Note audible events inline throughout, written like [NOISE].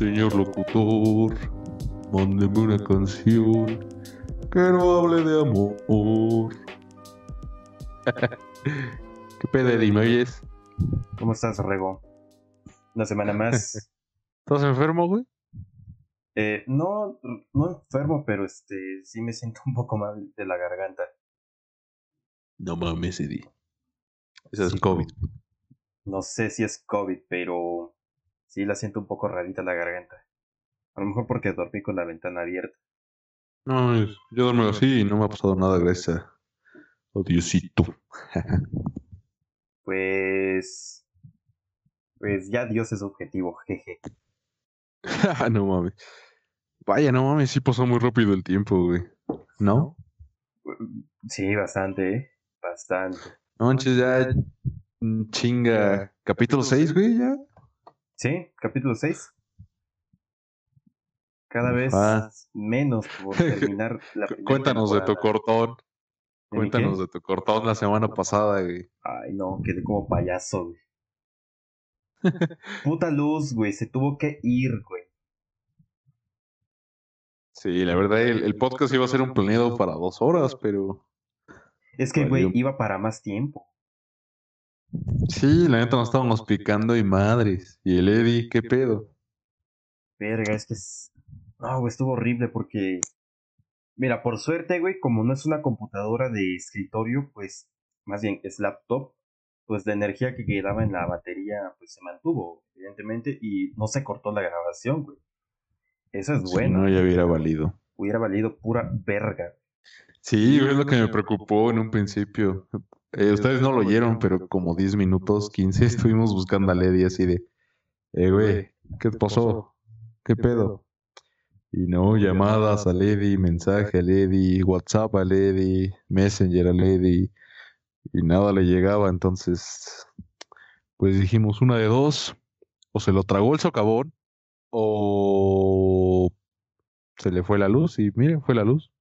Señor locutor, mándeme una canción que no hable de amor. [LAUGHS] ¿Qué pedo, Eddie? ¿Me oyes? ¿Cómo estás, Rego? Una semana más. [LAUGHS] ¿Estás enfermo, güey? Eh, no, no enfermo, pero este sí me siento un poco mal de la garganta. No mames, Eddie. Eso es COVID. No sé si es COVID, pero sí la siento un poco rarita la garganta. A lo mejor porque dormí con la ventana abierta. No, yo duermo así y no me ha pasado nada gracias a oh, Diosito. Pues. Pues ya Dios es objetivo, jeje. [LAUGHS] no mames. Vaya, no mames, sí pasó muy rápido el tiempo, güey. ¿No? Sí, bastante, ¿eh? Bastante. No manches, ya mm, chinga. Capítulo 6, güey, ya. Sí, capítulo 6. Cada vez Ah. menos por [LAUGHS] terminar la primera Cuéntanos de tu cortón. ¿De mi Cuéntanos de tu cortón la semana pasada, güey. Ay, no, quedé como payaso, güey. [LAUGHS] Puta luz, güey, se tuvo que ir, güey. Sí, la verdad, el, el podcast iba a ser un planeado para dos horas, pero. Es que, güey, iba para más tiempo. Sí, la neta nos estábamos picando y madres. Y el Eddie, ¿qué pedo? Verga, es que es... No, güey, estuvo horrible porque... Mira, por suerte, güey, como no es una computadora de escritorio, pues, más bien es laptop, pues la energía que quedaba en la batería, pues se mantuvo, evidentemente, y no se cortó la grabación, güey. Eso es Si bueno. no, ya hubiera valido. Hubiera valido pura verga. Sí, es lo que me preocupó en un principio. Eh, ustedes no lo oyeron, pero como 10 minutos, 15, estuvimos buscando a Lady así de, eh, güey, ¿qué pasó? ¿Qué pedo? Y no, llamadas a Lady, mensaje a Lady, WhatsApp a Lady, Messenger a Lady, y nada le llegaba, entonces, pues dijimos una de dos, o se lo tragó el socavón, o se le fue la luz, y miren, fue la luz.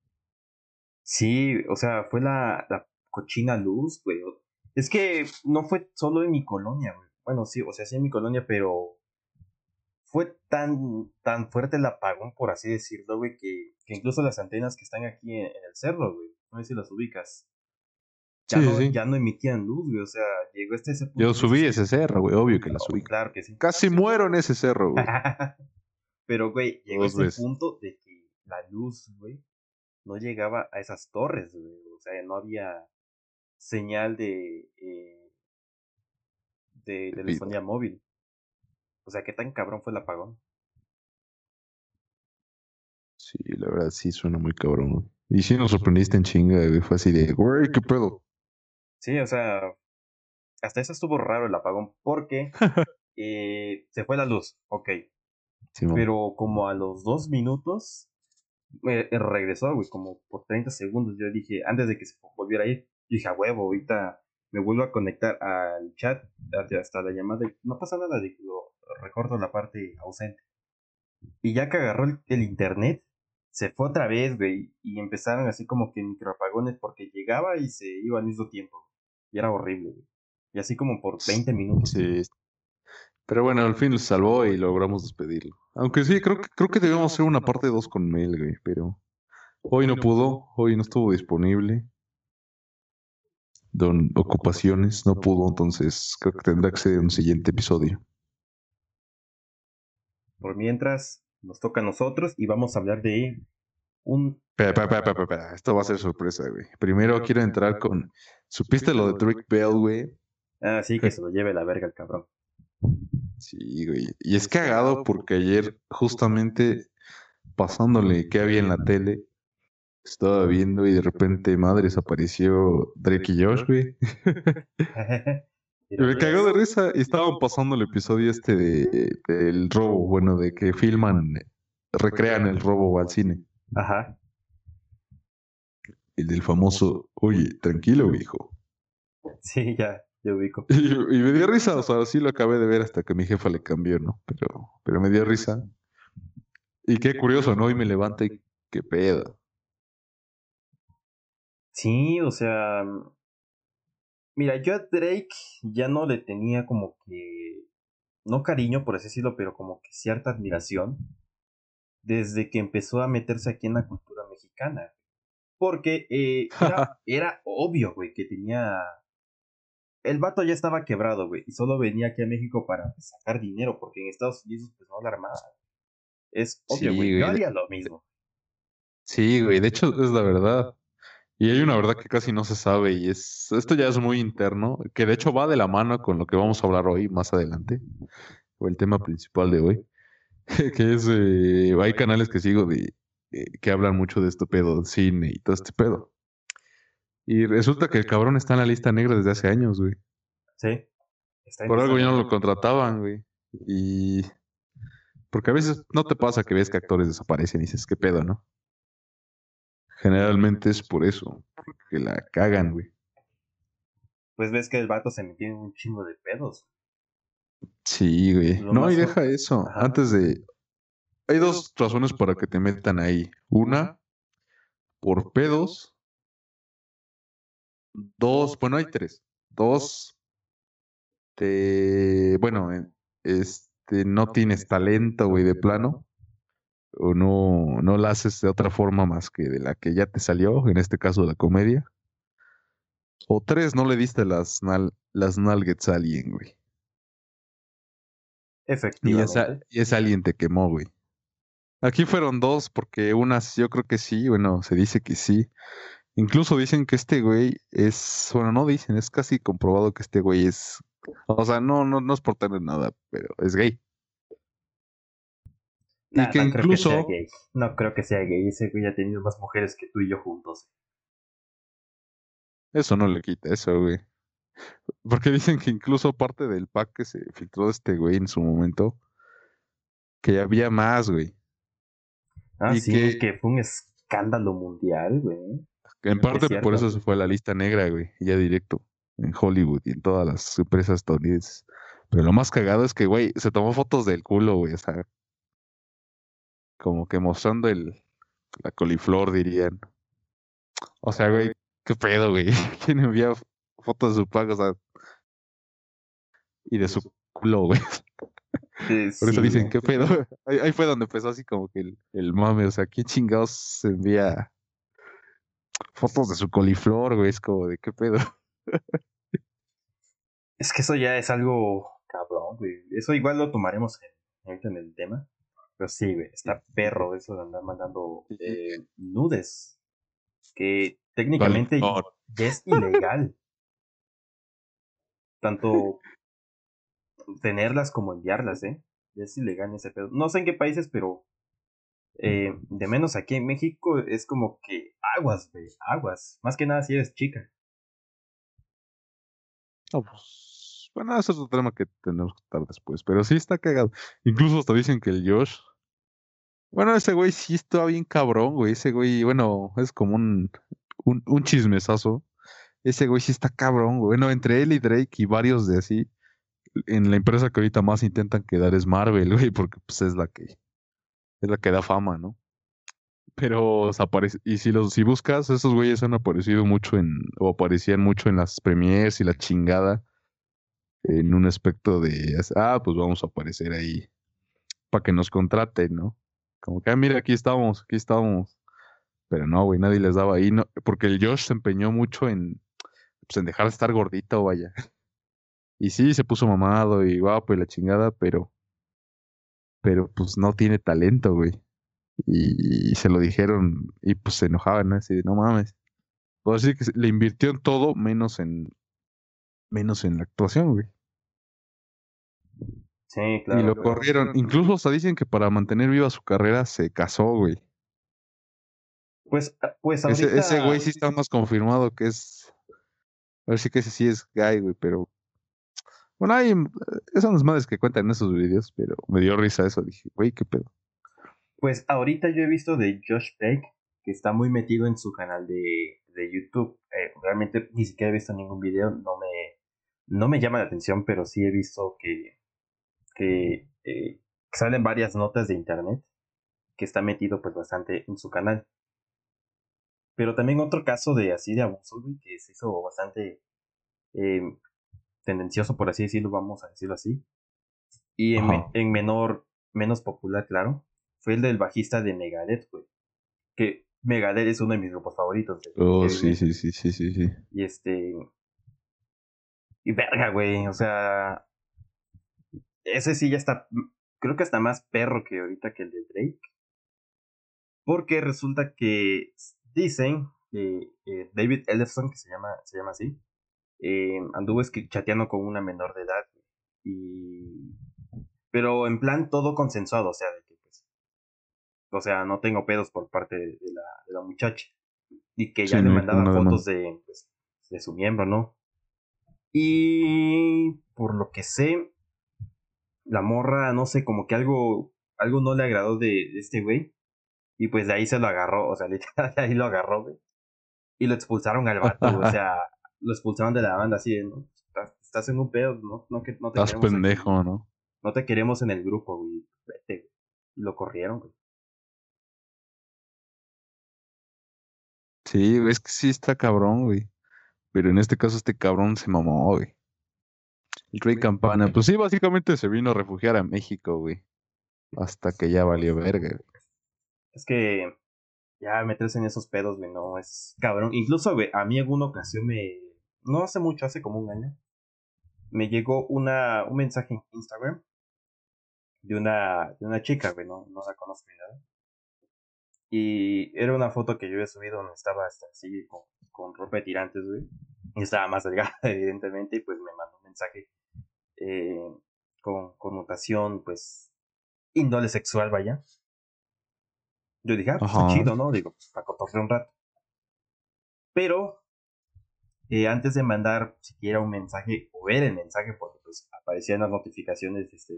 Sí, o sea, fue la, la cochina luz, güey. Es que no fue solo en mi colonia, güey. Bueno, sí, o sea, sí en mi colonia, pero fue tan, tan fuerte el apagón, por así decirlo, güey, que, que incluso las antenas que están aquí en, en el cerro, güey, no sé si las ubicas, ya, Sí, no, sí. ya no emitían luz, güey, o sea, llegó este ese punto. Yo subí ese cerro, güey, obvio que la subí. Claro que sí. Casi muero en ese cerro, güey. [LAUGHS] Pero, güey, llegó Dos ese veces. punto de que la luz, güey, no llegaba a esas torres, güey. O sea, no había señal de, eh, de telefonía móvil. O sea, qué tan cabrón fue el apagón. Sí, la verdad sí suena muy cabrón. Y sí nos sorprendiste en chinga, güey. Fue así de, güey, ¿qué pedo? Sí, o sea, hasta eso estuvo raro el apagón porque [LAUGHS] eh, se fue la luz, ok. Pero como a los dos minutos eh, eh, regresó, güey, como por 30 segundos. Yo dije, antes de que se volviera a ir, dije, a huevo, ahorita me vuelvo a conectar al chat hasta- hasta la llamada. y No pasa nada, dije, lo recorto la parte ausente. Y ya que agarró el, el internet, se fue otra vez, güey, y empezaron así como que microapagones porque llegaba y se iba al mismo tiempo. Y era horrible, güey. Y así como por 20 minutos. Sí. Pero bueno, al fin lo salvó y logramos despedirlo. Aunque sí, creo que, creo que debemos hacer una parte 2 con Mel, güey. Pero hoy no pudo, hoy no estuvo disponible. Don ocupaciones, no pudo, entonces creo que tendrá que ser un siguiente episodio. Por mientras, nos toca a nosotros y vamos a hablar de un Espera, espera, espera, espera, espera, Esto va a ser sorpresa, güey. Primero quiero entrar con. ¿Supiste lo de Drake Bell, güey? Ah, sí, que se lo lleve la verga el cabrón. Sí, güey. Y es cagado porque ayer, justamente pasándole qué había en la tele, estaba viendo y de repente, madres, apareció Drake y Josh, güey. [LAUGHS] [LAUGHS] Me cagó de risa y estaban pasando el episodio este de, del robo, bueno, de que filman, recrean el robo al cine. Ajá. El del famoso, oye, tranquilo, viejo. Sí, ya, ya ubico. [LAUGHS] Y, y me dio risa, o sea, sí lo acabé de ver hasta que mi jefa le cambió, ¿no? Pero, pero me dio risa. Y qué curioso, ¿no? Y me levanta y qué pedo. Sí, o sea. Mira, yo a Drake ya no le tenía como que. no cariño, por así decirlo, pero como que cierta admiración desde que empezó a meterse aquí en la cultura mexicana. Porque eh, era, [LAUGHS] era obvio, güey, que tenía... El vato ya estaba quebrado, güey, y solo venía aquí a México para sacar dinero, porque en Estados Unidos pues no la armaba. Es obvio, güey, yo haría lo mismo. Sí, güey, de hecho es la verdad. Y hay una verdad que casi no se sabe y es esto ya es muy interno, que de hecho va de la mano con lo que vamos a hablar hoy más adelante, o el tema principal de hoy, [LAUGHS] que es eh, hay canales que sigo de eh, que hablan mucho de este pedo, cine y todo este pedo. Y resulta que el cabrón está en la lista negra desde hace años, güey. Sí. Por algo ya no lo contrataban, güey. Y porque a veces no te pasa que ves que actores desaparecen y dices, ¿qué pedo, no? Generalmente es por eso, porque la cagan, güey. Pues ves que el vato se metió en un chingo de pedos. Sí, güey. no, y deja eso. Antes de. Hay dos razones para que te metan ahí. Una, por pedos. Dos, bueno, hay tres. Dos, te. Bueno, este, no tienes talento, güey, de plano o no, no la haces de otra forma más que de la que ya te salió, en este caso la comedia. O tres, no le diste las, nal las nalgets a alguien, güey. Efectivamente. Y esa, alguien te quemó, güey. Aquí fueron dos, porque unas yo creo que sí, bueno, se dice que sí. Incluso dicen que este güey es, bueno, no dicen, es casi comprobado que este güey es, o sea, no, no, no es por tener nada, pero es gay y que incluso. Creo que gay. No creo que sea gay. Ese güey ha tenido más mujeres que tú y yo juntos. Eso no le quita eso, güey. Porque dicen que incluso parte del pack que se filtró de este güey en su momento, que había más, güey. Ah, y sí, que, fue un escándalo mundial, güey. En parte por eso se fue a la lista negra, güey, ya directo, en Hollywood y en todas las empresas estadounidenses. Pero lo más cagado es que, güey, se tomó fotos del culo, güey, o sea, como que mostrando el, la coliflor, dirían. O sea, güey, qué pedo, güey. [LAUGHS] ¿Quién envía fotos de su pago? O sea, y de su culo, güey. Por eso dicen, ¿qué pedo? [LAUGHS] Ahí, fue donde empezó así como que el, el mame. O sea, ¿quién chingados envía fotos de su coliflor, güey? Es como de, ¿qué pedo? [LAUGHS] Es que eso ya es algo cabrón, güey. Eso igual lo tomaremos en, en el tema. Pero sí, güey, está perro eso de andar mandando eh, nudes. Que técnicamente ya es [LAUGHS] ilegal. Tanto tenerlas como enviarlas, ¿eh? Ya es ilegal ese pedo. No sé en qué países, pero eh, de menos aquí en México es como que aguas, güey, aguas. Más que nada si eres chica. No, pues, bueno, eso es otro tema que tenemos que tratar después. Pero sí está cagado. Incluso hasta dicen que el Josh bueno, ese güey sí está bien cabrón, güey. Ese güey, bueno, es como un, un, un chismesazo. Ese güey sí está cabrón, güey. Bueno, entre él y Drake y varios de así, en la empresa que ahorita más intentan quedar es Marvel, [LAUGHS] güey, porque pues es la que es la que da fama, ¿no? Pero aparece, y si los si buscas, esos güeyes han aparecido mucho en o aparecían mucho en las premiers y la chingada en un aspecto de ah, pues vamos a aparecer ahí para que nos contraten, ¿no? Como que, ah, mira, aquí estamos, aquí estamos. Pero no, güey, nadie les daba ahí, no, porque el Josh se empeñó mucho en, pues, en dejar de estar gordito, vaya. Y sí, se puso mamado y guapo y la chingada, pero, pero pues no tiene talento, güey. Y, se lo dijeron y pues se enojaban, ¿no? Así de, no mames. Puedo decir que le invirtió en todo menos en, menos en la actuación, güey. Sí, claro. Y lo corrieron. Incluso hasta dicen que para mantener viva su carrera se casó, güey. Pues, ah, pues ahorita... Ese, güey sí está más confirmado que es... A ver si que ese sí es gay, güey, pero... Bueno, hay... Esas son madres que cuentan en esos videos, pero me dio risa eso. Dije, güey, qué pedo. Pues ahorita yo he visto de Josh Peck, que está muy metido en su canal de, de YouTube. Eh, realmente ni siquiera he visto ningún video, no me, no me llama la atención, pero sí he visto que que eh, salen varias notas de internet que está metido pues bastante en su canal. Pero también otro caso de así de abuso, que se hizo bastante em, tendencioso, por así decirlo, vamos a decirlo así. Y en, me- en menor, menos popular, claro, fue el del bajista de Megadeth, güey. Que Megadeth es uno de mis grupos favoritos. de Oh, sí, sí, sí, sí, sí, sí. Y este. Y verga, güey. O sea. Ese sí ya está. Creo que está más perro que ahorita que el de Drake. Porque resulta que dicen que eh, David Ellefson, que se llama, se llama así, eh, anduvo chateando con una menor de edad. Y. Pero en plan todo consensuado, o sea, de que pues. O sea, no tengo pedos por parte de la, de la muchacha. Y que ya Sí, le no mandaba nada fotos de, pues, de su miembro, ¿no? Y por lo que sé, la morra, no sé, como que algo, algo no le agradó de, de este güey. Y pues de ahí se lo agarró, o sea, [LAUGHS] literal, de ahí lo agarró, güey. Y lo expulsaron al vato, o [LAUGHS] sea, lo expulsaron de la banda así de, ¿no? Estás, estás en un pedo, ¿no? No, que, no te Estás queremos pendejo, ¿no? No te queremos en el grupo, güey. Vete, güey. Y lo corrieron, güey. Sí, es que sí está cabrón, güey. Pero en este caso este cabrón se mamó, güey. El Rey Campana, pues sí, básicamente se vino a refugiar a México, güey. Hasta que ya valió verga, güey. Es que ya meterse en esos pedos, güey, no, es cabrón. Incluso, güey, a mí en una ocasión me... No hace mucho, hace como un año. Me llegó una, un mensaje en Instagram de una, de una chica, güey, no, no la conozco ni nada. Y era una foto que yo había subido donde estaba hasta así con, con ropa de tirantes, güey. Y estaba más delgada, [LAUGHS] evidentemente, y pues me mandó un mensaje eh, con connotación, pues, índole sexual, vaya. Yo dije, ah, pues está chido, ¿no? Digo, pues, para cotorrear un rato. Pero, eh, antes de mandar siquiera un mensaje, o ver el mensaje, porque pues aparecían las notificaciones este,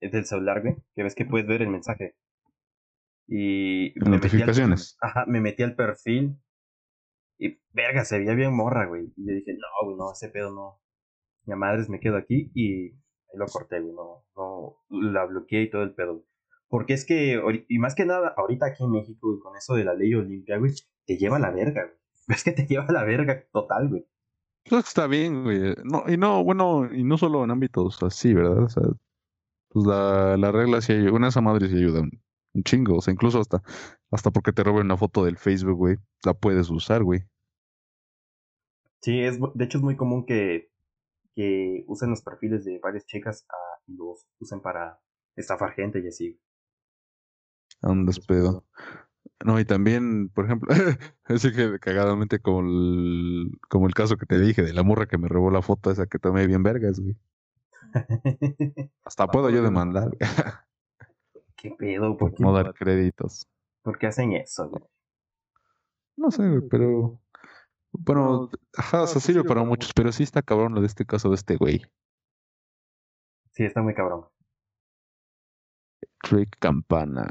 del celular, güey, que ves que puedes ver el mensaje. Y me metí al- Notificaciones. Ajá, me metí al perfil y verga, se veía bien morra, güey. Y yo dije, no, güey, no, ese pedo no. Ya madres, me quedo aquí y ahí lo corté, güey, no, no, la bloqueé y todo el pedo. Porque es que, y más que nada, ahorita aquí en México, güey, con eso de la ley Olimpia, güey, te lleva a la verga, güey. [LAUGHS] Es que te lleva a la verga total, güey. Pues está bien, güey. No, y no, bueno, y no solo en ámbitos así, ¿verdad? O sea, pues la, la regla sí ayuda. Una esa madre sí ayuda un, chingo. O sea, incluso hasta, hasta porque te roben una foto del Facebook, güey, la puedes usar, güey. Sí, es, de hecho es muy común que, que usen los perfiles de varias chicas y los usen para estafar gente y así. Andas pedo. No, y también, por ejemplo, [LAUGHS] así que cagadamente como el, como el caso que te dije de la morra que me robó la foto esa que tomé bien vergas, güey. [LAUGHS] Hasta puedo yo demandar, [LAUGHS] ¿Qué pedo? ¿Por por qué, no dar créditos. por qué hacen eso, güey? No sé, güey, pero... Bueno, ajá, o sea, sirve para muchos, pero sí está cabrón lo de este caso de este güey. Sí, está muy cabrón. Rick Campana.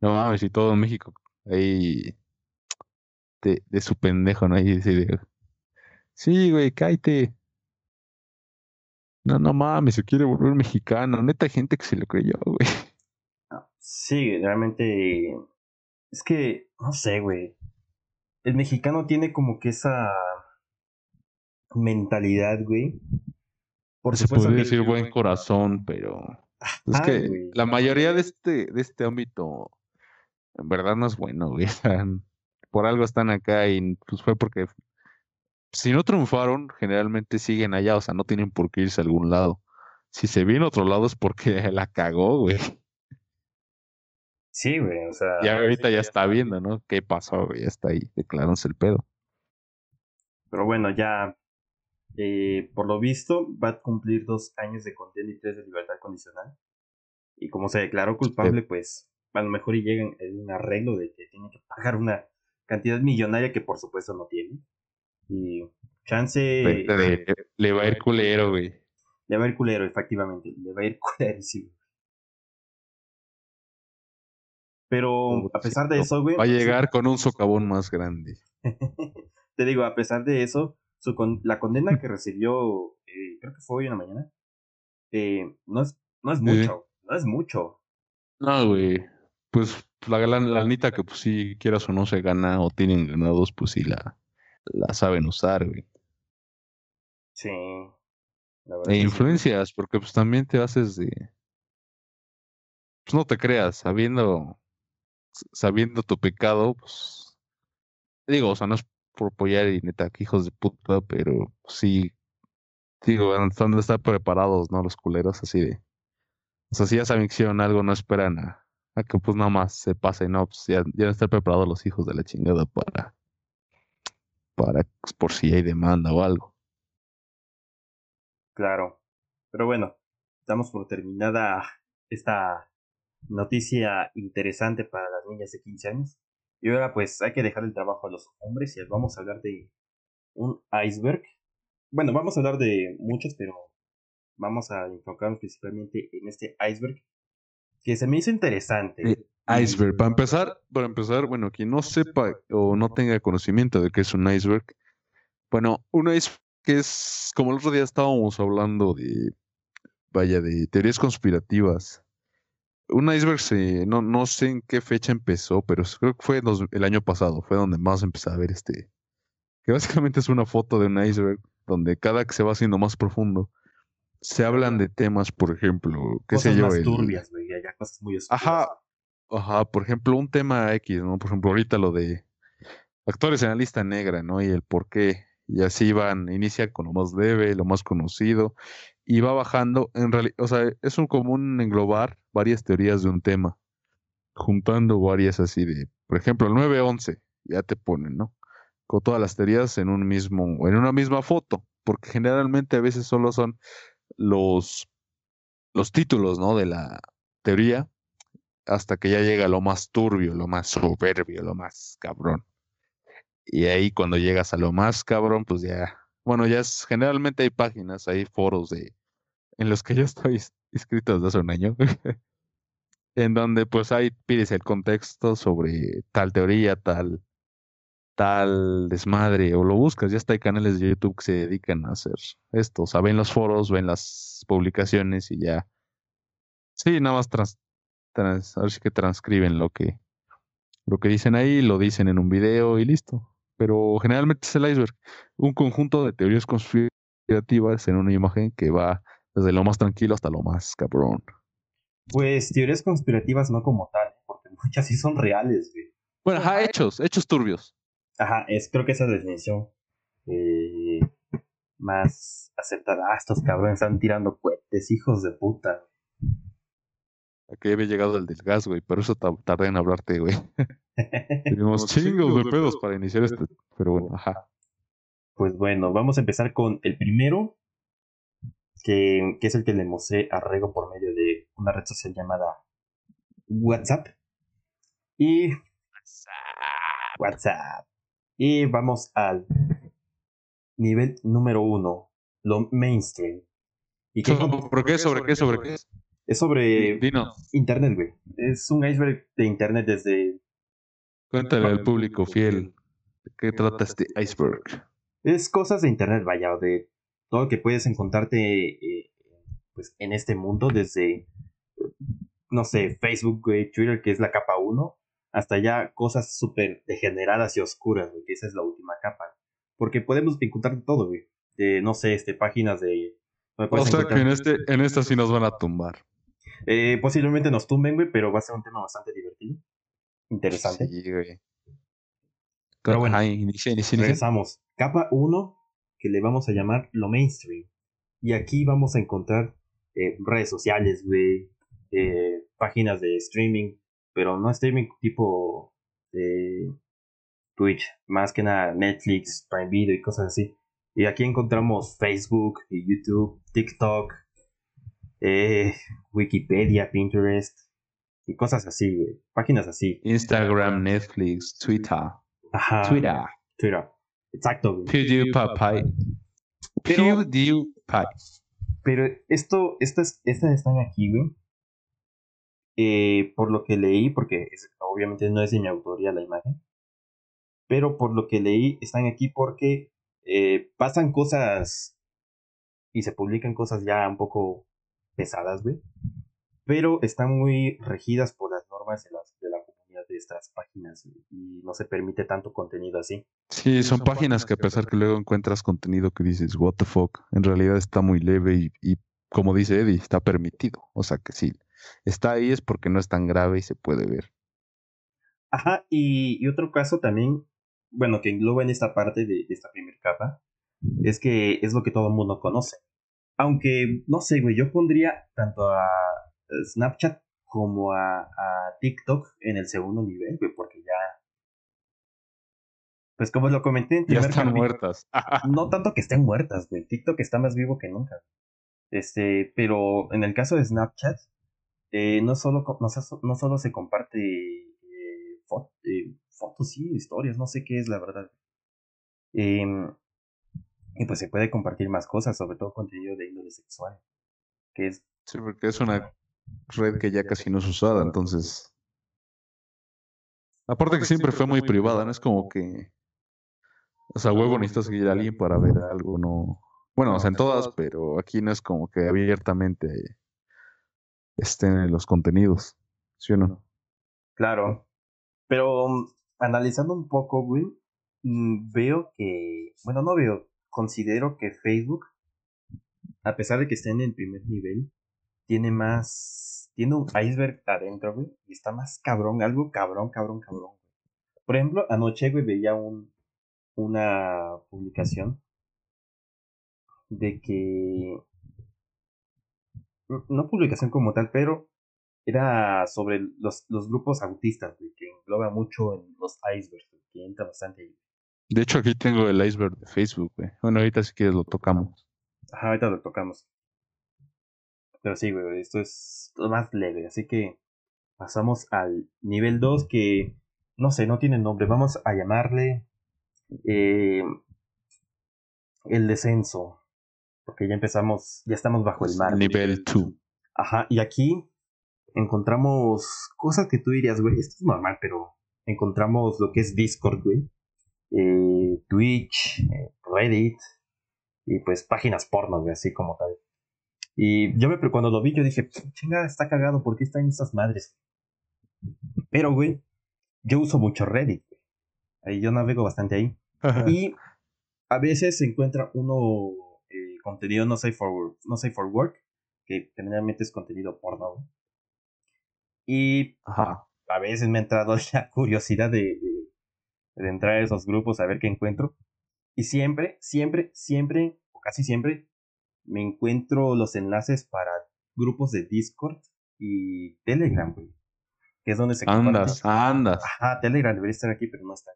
No mames, y todo México ahí de, de su pendejo, ¿no? Ahí de, sí, güey, cállate. No, no mames, se quiere volver mexicano. Neta, hay gente que se lo creyó, güey. Sí, realmente. Es que, no sé, güey. El mexicano tiene como que esa mentalidad, güey. Por Se supuesto podría decir buen corazón, pero es Ah, que güey. la mayoría de este, de este ámbito en verdad no es bueno, güey. [LAUGHS] Por algo están acá y pues fue porque si no triunfaron, generalmente siguen allá, o sea, no tienen por qué irse a algún lado. Si se viene a otro lado es porque [LAUGHS] la cagó, güey. Sí, güey, o sea. Y ahorita ya está viendo, ¿no? ¿Qué pasó, güey? Ya está ahí, declarándose el pedo. Pero bueno, ya. eh, por lo visto, va a cumplir dos años de condena y tres de libertad condicional. Y como se declaró culpable, pues a lo mejor y llegan en un arreglo de que tiene que pagar una cantidad millonaria que por supuesto no tiene. Y chance. Le, le- le va a ir culero, güey. Le va a ir culero, efectivamente. Le va a ir [LAUGHS] culerísimo. Pero a pesar de eso, güey. Va a llegar con un socavón más grande. [LAUGHS] Te digo, a pesar de eso, su con- la condena que recibió, eh, creo que fue hoy en la mañana, eh, no es, no es Sí. mucho. No es mucho. No, güey. Pues la, la, la neta que pues si quieras o no se gana o tienen ganados, pues sí la, la saben usar, güey. Sí. La verdad E sí. influencias, porque pues también te haces de, pues no te creas, sabiendo, sabiendo tu pecado, pues, digo, o sea, no es por apoyar y neta, hijos de puta, pero sí, digo, están de estar preparados, ¿no? Los culeros, así de, o sea, si ya saben que algo, no esperan a, a que pues nada más se pase, no, pues ya, ya están preparados los hijos de la chingada para, para, pues, por si hay demanda o algo. Claro. Pero bueno, damos por terminada esta noticia interesante para las niñas de 15 años. Y ahora pues hay que dejar el trabajo a los hombres y vamos a hablar de un iceberg. Bueno, vamos a hablar de muchos, pero vamos a enfocarnos principalmente en este iceberg que se me hizo interesante. iceberg, para empezar, para empezar, bueno, quien no sepa o no tenga conocimiento de qué es un iceberg, bueno, un iceberg es, como el otro día estábamos hablando de, vaya, de teorías conspirativas. Un iceberg, se, no, no sé en qué fecha empezó, pero creo que fue el año pasado, fue donde más empecé a ver este, que básicamente es una foto de un iceberg, donde cada que se va haciendo más profundo, se hablan de temas, por ejemplo, qué cosas sé yo. más el- turbias, güey, ya cosas muy oscuras. Ajá, ajá, por ejemplo, un tema X, ¿no? Por ejemplo, ahorita lo de actores en la lista negra, ¿no? Y el por qué. Y así van, inicia con lo más leve, lo más conocido, y va bajando. En realidad, o sea, es un común englobar varias teorías de un tema, juntando varias así de, por ejemplo, el 911, ya te ponen, ¿no? Con todas las teorías en un mismo, en una misma foto, porque generalmente a veces solo son los, los títulos, ¿no? De la teoría, hasta que ya llega lo más turbio, lo más soberbio, lo más cabrón. Y ahí cuando llegas a lo más cabrón, pues ya, bueno, ya es, generalmente hay páginas, hay foros de, en los que yo estoy [LAUGHS] inscrito desde hace un año, en donde pues ahí pides el contexto sobre tal teoría, tal, tal desmadre, o lo buscas, ya está hay canales de YouTube que se dedican a hacer esto, o sea, ven los foros, ven las publicaciones y ya. Sí, nada más trans, trans, a ver si que transcriben lo que, lo que dicen ahí, lo dicen en un video y listo. Pero generalmente es el iceberg, un conjunto de teorías conspirativas en una imagen que va desde lo más tranquilo hasta lo más cabrón. Pues teorías conspirativas no como tal, porque [LAUGHS] muchas sí son reales, güey. Bueno, ajá, hechos, hechos turbios. Ajá, es, creo que esa es la definición eh, más aceptada. Ah, estos cabrones están tirando cohetes, hijos de puta. Aquí había llegado el del gas, güey, pero eso ta- tardé en hablarte, güey. [LAUGHS] Tenemos chingos de pedos para iniciar este, pero bueno, ajá. Pues bueno, vamos a empezar con el primero, que, que es el que le mostré a Rego por medio de una red social llamada WhatsApp. Y WhatsApp. Y vamos al nivel número uno, lo mainstream. ¿Y qué ¿Por qué? ¿Sobre qué? ¿Sobre qué? es sobre Internet, güey. Es un iceberg de Internet desde... cuéntale al público fiel de qué trata este iceberg. Es cosas de Internet, vaya, de todo lo que puedes encontrarte eh, pues, en este mundo, desde, no sé, Facebook, güey, Twitter, que es la capa 1, hasta ya cosas súper degeneradas y oscuras, güey, que esa es la última capa. Porque podemos encontrar todo, güey. De, no sé, este, páginas de... O sea encontrar- que en este, en esta sí nos van a tumbar. Eh, posiblemente nos tumben, güey, pero va a ser un tema bastante divertido. Interesante. Sí, güey. Pero bueno, inicia, inicia, inicia. Regresamos. Capa 1, que le vamos a llamar lo mainstream. Y aquí vamos a encontrar eh, redes sociales, güey, eh, páginas de streaming, pero no streaming tipo de Twitch, más que nada Netflix, Prime Video y cosas así. Y aquí encontramos Facebook, y YouTube, TikTok, eh, Wikipedia, Pinterest y cosas así, güey. Páginas así. Instagram, Netflix, Twitter. Ajá. Twitter. Twitter. Exacto, güey. PewDiePie. Pero- PewDiePie. Pero esto, estas, estas están aquí, güey. Eh, por lo que leí, porque es- obviamente no es de mi autoría la imagen. Pero por lo que leí, están aquí porque eh, pasan cosas y se publican cosas ya un poco pesadas, güey. Pero están muy regidas por las normas de, las, de la comunidad de estas páginas y no se permite tanto contenido así. Sí, son páginas que a pesar que luego encuentras contenido que dices, what the fuck, en realidad está muy leve y, y como dice Eddie, está permitido. O sea que sí, está ahí es porque no es tan grave y se puede ver. Ajá, y, otro caso también, bueno, que engloba en esta parte de, esta primera capa, es que es lo que todo el mundo conoce. Aunque, no sé, güey, yo pondría tanto a Snapchat como a, a TikTok en el segundo nivel, güey, porque ya pues como lo comenté en Ya están muertas. no [LAUGHS] tanto que estén muertas, güey. TikTok está más vivo que nunca. Este, pero en el caso de Snapchat, eh, no, solo, no, solo se comparte eh, eh, fotos y historias, no sé qué es la verdad. Em, y pues se puede compartir más cosas, sobre todo contenido de índole sexual. Que es. Sí, porque es una red que ya casi no es usada, entonces. Aparte que siempre fue muy privada, ¿no? Es como que o sea, huevo necesitas seguir a alguien para ver algo, no. Bueno, o sea, en todas, pero aquí no es como que abiertamente estén en los contenidos, ¿sí o no? Claro. Pero um, analizando un poco, güey, mm, veo que, bueno, no veo, considero que Facebook, a pesar de que esté en el primer nivel, tiene más, tiene un iceberg adentro, güey, y está más cabrón, algo cabrón, cabrón, cabrón. Por ejemplo, anoche, güey, veía un, una publicación de que no publicación como tal, pero era sobre los, los grupos autistas, que engloba mucho en los icebergs, que entra bastante ahí. De hecho, aquí tengo el iceberg de Facebook, güey. Bueno, ahorita si quieres lo tocamos. Ajá, ahorita lo tocamos. Pero sí, güey, esto es más leve, así que pasamos al nivel 2 que, no sé, no tiene nombre, vamos a llamarle eh, el descenso, porque ya empezamos, ya estamos bajo el mar. Nivel 2. Ajá, y aquí encontramos cosas que tú dirías, güey, esto es normal, pero encontramos lo que es Discord, güey, eh, Twitch, eh, Reddit, y pues páginas porno, güey, así como tal. Y yo me, cuando lo vi, yo dije, chinga, está cagado, ¿por qué están estas madres? Pero, güey, yo uso mucho Reddit, Ahí yo navego bastante ahí. Y a veces se encuentra uno contenido no safe for, no safe for work, que generalmente es contenido porno. Y a veces me ha entrado [LAUGHS] la curiosidad de, de, entrar a esos grupos a ver qué encuentro. Y siempre, siempre, siempre, o casi siempre, me encuentro los enlaces para grupos de Discord y Telegram, Que es donde se Andas, andas. Ajá, Telegram debería estar aquí, pero no está.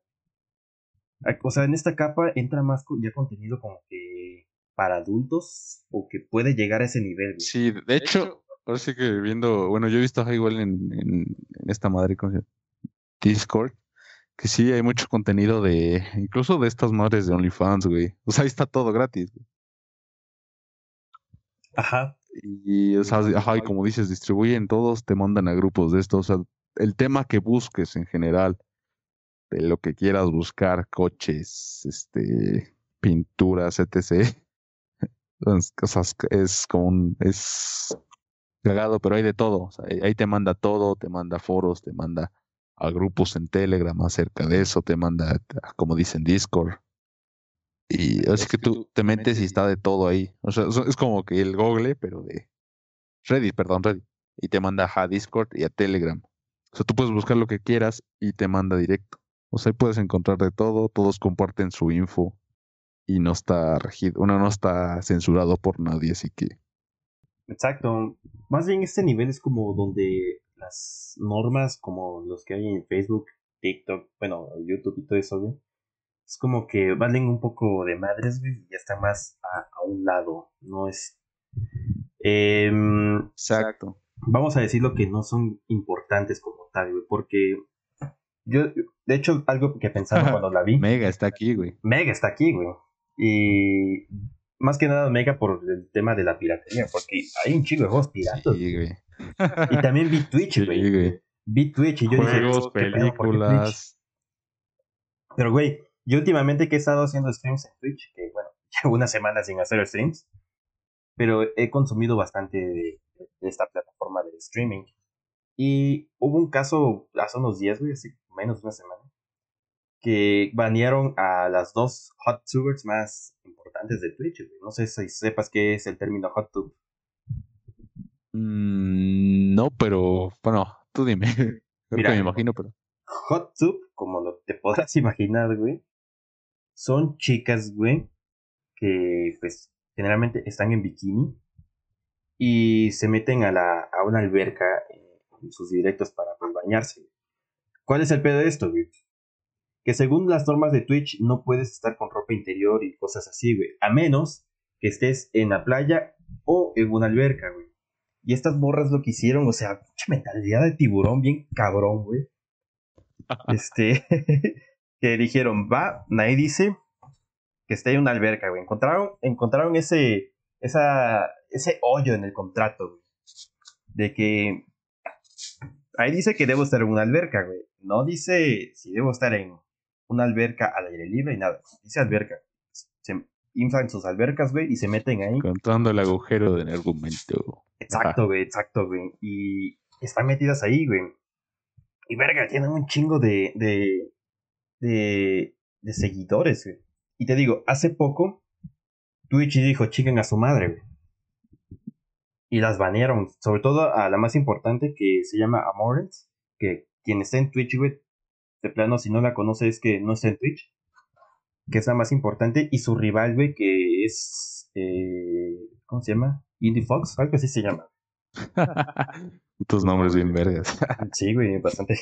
O sea, en esta capa entra más ya contenido como que para adultos o que puede llegar a ese nivel. Sí, de hecho, ahora sí que viendo, bueno, yo he visto igual en, en, esta madre con Discord, que sí hay mucho contenido de, incluso de estas madres de OnlyFans, güey. O sea, ahí está todo gratis. Güey. Ajá. Y, o sea, ajá, y como dices, distribuyen todos, te mandan a grupos de estos. O sea, el tema que busques en general de lo que quieras buscar, coches, este, pinturas, etc. cosas es como un, es cagado, pero hay de todo. ahí te manda todo, te manda foros, te manda a grupos en Telegram acerca de eso, te manda, como dicen, Discord. Y así que tú te metes y está de todo ahí. O sea, es como que el Google, pero de Reddit, perdón, Reddit. Y te manda a Discord y a Telegram. O sea, tú puedes buscar lo que quieras y te manda directo. O sea, ahí puedes encontrar de todo, todos comparten su info y no está regido, uno no está censurado por nadie, así que. Exacto. Más bien este nivel es como donde las normas, como los que hay en Facebook, TikTok, bueno, YouTube y todo eso, güey, es como que valen un poco de madres, güey, y ya está más a, un lado, no es. Em, Exacto. Vamos a decir lo que no son importantes como tal, güey, porque yo, de hecho, algo que pensaba [LAUGHS] cuando la vi. Mega está aquí, güey. Mega está aquí, güey. Y más que nada Mega por el tema de la piratería, porque hay un chico de juegos piratas. Sí, güey. Y también vi Twitch, güey. Sí, güey. Vi Twitch y yo Juegos, dije. películas. Pero, güey, yo últimamente que he estado haciendo streams en Twitch, que bueno, [LAUGHS] llevo una semana sin hacer streams, pero he consumido bastante de esta plataforma de streaming. Y hubo un caso hace unos días, güey, así menos de una semana, que banearon a las dos hot tubers más importantes de Twitch. No sé si sepas qué es el término hot tube. Mm, no, pero bueno, tú dime. [LAUGHS] Creo que me imagino, pero. Hot Tub, como lo te podrás imaginar, güey, son chicas, güey, que pues generalmente están en bikini y se meten a, la, a una alberca en sus directos para pues, bañarse. ¿Cuál es el pedo de esto, güey? Que según las normas de Twitch no puedes estar con ropa interior y cosas así, güey. A menos que estés en la playa o en una alberca, güey. Y estas borras lo que hicieron, o sea, mentalidad de tiburón bien cabrón, güey. [LAUGHS] este, [LAUGHS] que dijeron, va, nadie dice que esté en una alberca, güey. Encontraron, encontraron ese, esa, ese hoyo en el contrato, güey. De que ahí dice que debo estar en una alberca, güey. No dice si debo estar en una alberca al aire libre y nada. Dice alberca. Se inflan sus albercas, güey, y se meten ahí. Contando el agujero del argumento. Exacto, güey, exacto, güey. Y están metidas ahí, güey. Y verga, tienen un chingo de, de, de, de seguidores, güey. Y te digo, hace poco Twitch dijo, chiquen a su madre, güey. Y las banearon, sobre todo a la más importante que se llama Amorens, que quien está en Twitch, güey, de plano, si no la conoce es que no está en Twitch, que es la más importante, y su rival, güey, que es, eh, ¿cómo se llama? Indie Fox, algo así se llama. [LAUGHS] Tus nombres bien vergas. [LAUGHS] sí, güey, bastante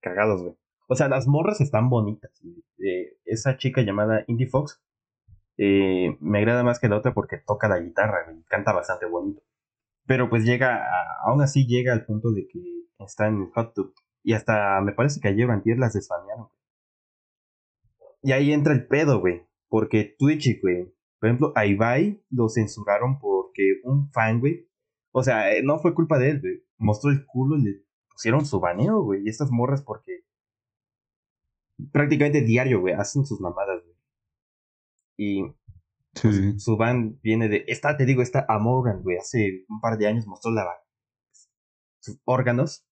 cagados, güey. O sea, las morras están bonitas. Eh, esa chica llamada Indie Fox eh, me agrada más que la otra porque toca la guitarra, güey, canta bastante bonito. Pero pues llega, aún así llega al punto de que está en Hot Tub. Y hasta me parece que ayer o antier las desfanearon. Y ahí entra el pedo, güey. Porque Twitch, güey. Por ejemplo, a Ibai lo censuraron porque un fan, güey. O sea, eh, no fue culpa de él, güey. Mostró el culo y le pusieron su baneo, güey. Y estas morras porque prácticamente diario, güey, hacen sus mamadas, güey. Y pues, su ban viene de, esta, te digo, esta Amoran, güey, hace un par de años mostró la sus órganos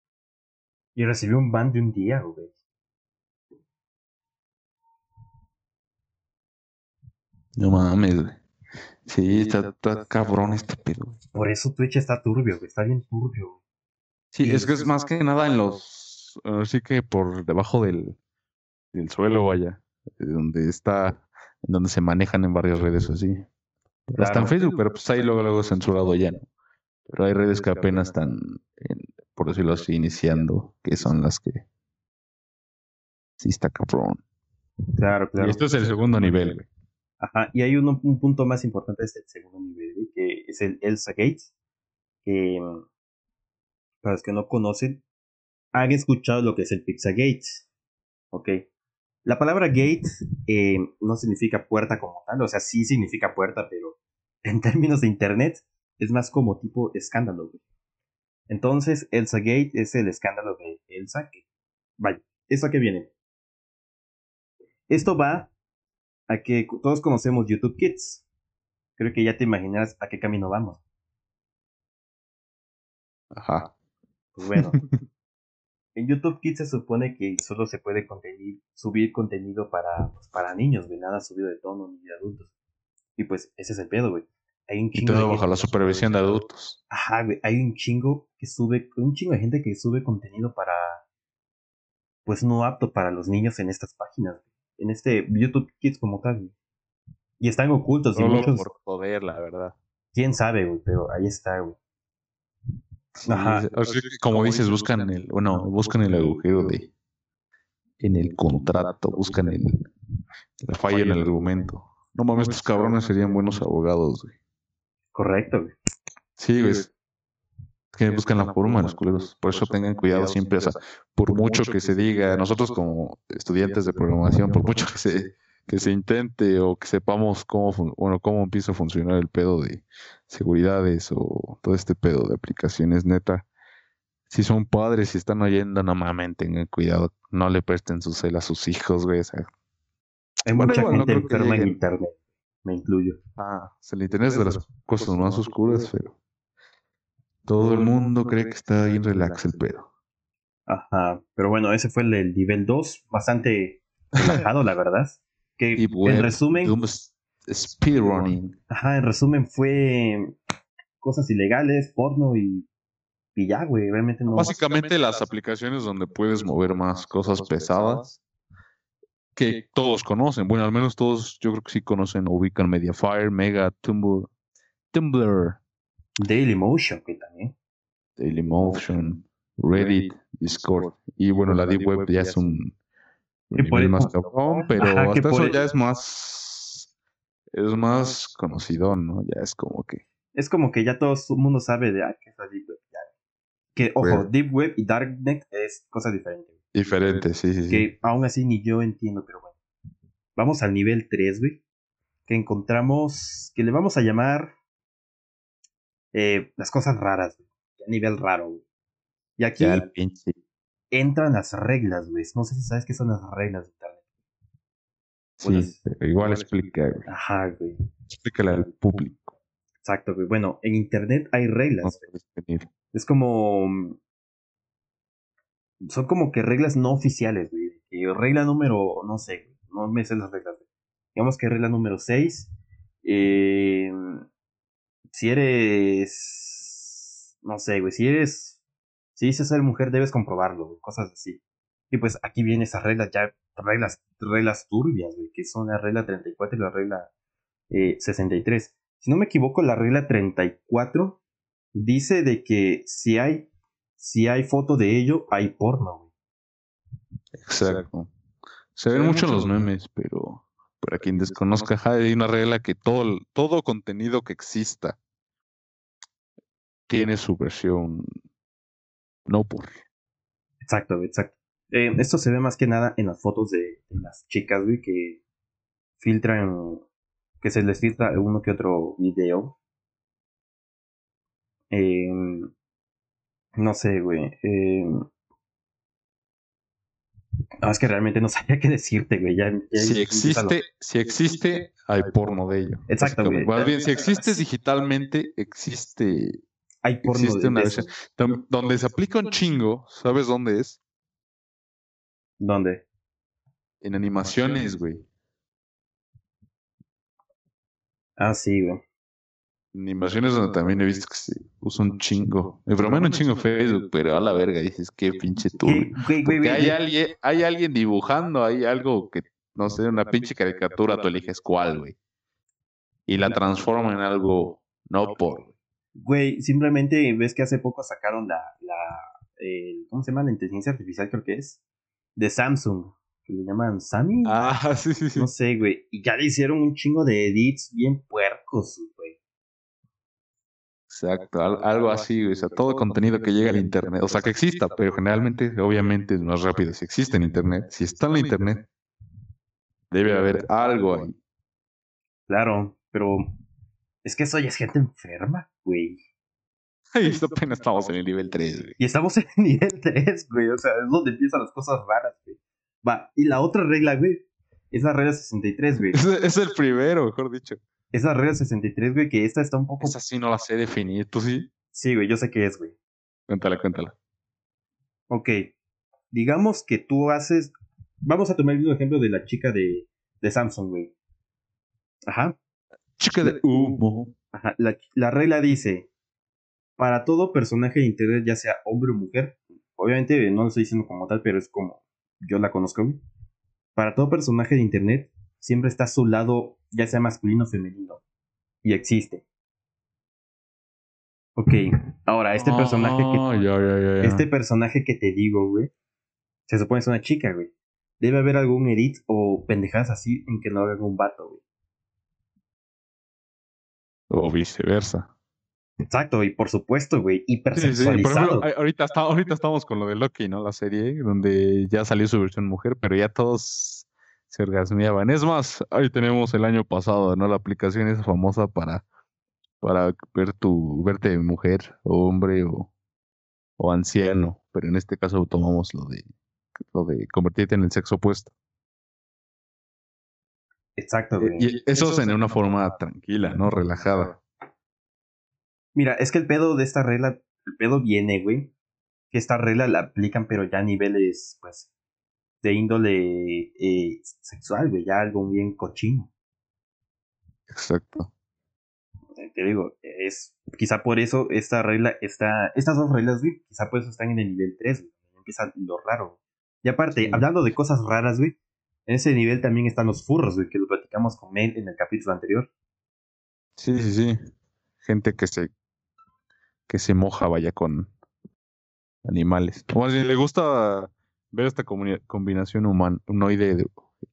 y recibió un ban de un día, güey. No mames, güey. Sí, está, está cabrón este pedo. Por eso Twitch está turbio, güey. Está bien turbio. Güey. Sí, es que es más que nada en los. Así que por debajo del, del suelo, vaya. Donde está. En donde se manejan en varias redes así. Está en Facebook, pero pues ahí luego, luego censurado ya, ¿no? Pero hay redes que apenas están, por decirlo así, iniciando, que son las que. Sí, está cabrón. Claro, claro. Y esto es el segundo nivel, güey. Ajá, y hay un, un punto más importante de este segundo nivel, que es el Elsa Gates, que para los que no conocen, han escuchado lo que es el Pizzagate. Ok. La palabra gate eh, no significa puerta como tal, o sea, sí significa puerta, pero en términos de internet es más como tipo escándalo. Entonces, Elsa Gate es el escándalo de Elsa. Que, vaya, ¿eso a qué viene? Esto va a que todos conocemos YouTube Kids. Creo que ya te imaginas a qué camino vamos. Ajá. Pues bueno. [LAUGHS] en YouTube Kids se supone que solo se puede subir contenido para, pues, para niños, güey. Nada subido de tono ni de adultos. Y pues ese es el pedo, güey. Hay un chingo. Y todo bajo la supervisión de adultos. Ajá, güey. Hay un chingo que sube, un chingo de gente que sube contenido para. Pues no apto para los niños en estas páginas, güey en este YouTube Kids como tal. Y están ocultos. Solo y por poder, la verdad. Quién sabe, güey, pero ahí está, güey. Ajá. como dices, buscan el, bueno, buscan el agujero de en el contrato, buscan el la falla en el argumento. No mames, estos cabrones serían buenos abogados, güey. Correcto, güey. Sí, güey que buscan la forma los culeros. Por eso tengan cuidado siempre, o sea, por mucho que se diga, nosotros como estudiantes de programación, por mucho que [LAUGHS] se, que se intente o que sepamos cómo, bueno, cómo empieza a funcionar el pedo de seguridades o todo este pedo de aplicaciones, neta, si son padres y están oyendo, no mames, tengan cuidado, no le presten su cel a sus hijos, güey. Hay mucha gente enferma en internet, me incluyo. Ah, el internet es de las cosas más oscuras, pero todo el mundo cree que está bien relax el pedo. Ajá, pero bueno, ese fue el, nivel 2, bastante relajado, la verdad. Que [LAUGHS] en resumen. Speedrunning. Ajá, en resumen fue cosas ilegales, porno y Y ya, güey, realmente no. Básicamente las aplicaciones donde puedes mover más cosas pesadas que todos conocen. Bueno, al menos todos, yo creo que sí conocen, ubican Mediafire, Mega, Tumblr, Tumblr, Dailymotion, que también. Dailymotion, Reddit, Discord. Y bueno, la Deep Web ya es un, nivel más cabrón, pero Ajá, hasta eso e- ya es más, es más conocido, ¿no? Ya es como que, Es como que ya todo el mundo sabe de, ah, que es la Deep Web. ya. Que, ojo. Deep Web y Darknet es cosa diferente. Diferente, sí, sí, sí. Que aún así ni yo entiendo, pero bueno. Vamos al nivel 3, güey. Que encontramos, que le vamos a llamar eh, las cosas raras, güey. A nivel raro, güey. Y aquí Ya entran las reglas, güey. No sé si sabes qué son las reglas de Internet. Bueno, Sí, pero igual explica, güey. Ajá, güey. Explícale al público. Exacto, güey. Bueno, en Internet hay reglas. Es como. Son como que reglas no oficiales, güey. Regla número. No sé. No me sé las reglas, güey. Digamos que regla número 6. si eres. No sé, güey. Si eres. Si dices ser mujer, debes comprobarlo. Cosas así. Y pues aquí vienen esas reglas, ya. Reglas, reglas turbias, güey. Que son la regla 34 y la regla eh, 63. Si no me equivoco, la regla 34 dice de que si hay si hay foto de ello, hay porno, güey. Exacto. Se ven mucho en los memes, pero para quien desconozca, hay una regla que todo, el- todo contenido que exista tiene su versión no por. Exacto, exacto. Eh, esto se ve más que nada en las fotos de, de las chicas, güey, que filtran, que se les filtra uno que otro video. Eh, no sé, güey. Eh, no, es que realmente no [LAUGHS] sabía qué decirte, güey. Ya, ya Si lo- existe, si existe, hay porno de ello. Exacto, güey. Más bien, si existes digitalmente, existe, hay porno existe de, una de versión. Donde se aplica un chingo, ¿sabes dónde es? ¿Dónde? En animaciones, güey. Ah, sí, güey. Animaciones donde también he visto que se usa un chingo. Me bromean un chingo Facebook, pero a la verga dices, qué pinche tú. Hay alguien, hay alguien dibujando, hay algo que, no sé, una pinche caricatura, tú eliges cuál, güey. Y la transforma en algo no por. Güey, simplemente ves que hace poco sacaron la, la el- ¿cómo se llama? La inteligencia artificial creo que es, de Samsung, que le llaman Sammy, Ah, [LAUGHS] sí, sí, sí. no sé, güey, y ya le hicieron un chingo de edits bien puercos, güey. Exacto, al- algo así. O sea, todo contenido que llega al internet, o sea, que exista, pero generalmente, obviamente, es más rápido si existe en internet. Si está en la internet, debe haber algo ahí. Claro, pero es que eso ya es gente enferma, güey. [LAUGHS] Y [LAUGHS] esto apenas estamos en el nivel 3, güey. Y estamos en nivel 3, güey, o sea, es donde empiezan las cosas raras, güey. Va, y la otra regla, güey, es la regla 63, güey. Es, es el primero, mejor dicho. Es la regla 63, güey, que esta está un poco... Esa sí no la sé definir, ¿tú sí? Sí, güey, yo sé qué es, güey. Cuéntala, cuéntala. Ok, digamos que tú haces. Vamos a tomar el mismo ejemplo de la chica de, de Samsung, güey. Ajá, Chica de humo. ajá. La, la regla dice: para todo personaje de internet, ya sea hombre o mujer, obviamente no lo estoy diciendo como tal, pero es como yo la conozco, güey. Para todo personaje de internet, siempre está a su lado, ya sea masculino o femenino. Y existe. Ok, ahora, este personaje que. Ah. Este personaje que te digo, güey, se supone es una chica, güey. Debe haber algún edit o pendejadas así en que no hagan un vato, güey. O viceversa. Exacto, y por supuesto, güey, Sí, sí, Por hipersexualizado. ejemplo, a- ahorita, está, ahorita estamos con lo de Loki, ¿no? La serie, donde ya salió su versión mujer, pero ya todos se orgasmeaban. Es más, ahí tenemos el año pasado, ¿no? La aplicación esa famosa para, para ver tu, verte mujer, o hombre, o, o anciano. Pero en este caso tomamos lo de, lo de convertirte en el sexo opuesto. Exacto, güey. Y eso es en una forma tranquila, ¿no? Relajada. Mira, es que el pedo de esta regla, el pedo viene, güey, que esta regla la aplican, pero ya a niveles, pues, de índole eh, sexual, güey, ya algo bien cochino. Exacto. Eh, te digo, es quizá por eso esta regla, esta, estas dos reglas, güey, quizá por eso están en el nivel 3, güey. Empieza lo raro. Y aparte, hablando de cosas raras, güey, en ese nivel también están los furros, güey, que lo platicamos con él en el capítulo anterior. Sí, sí, sí. Gente que se que se moja, vaya, con animales. O más bien, le gusta ver esta combinación humanoide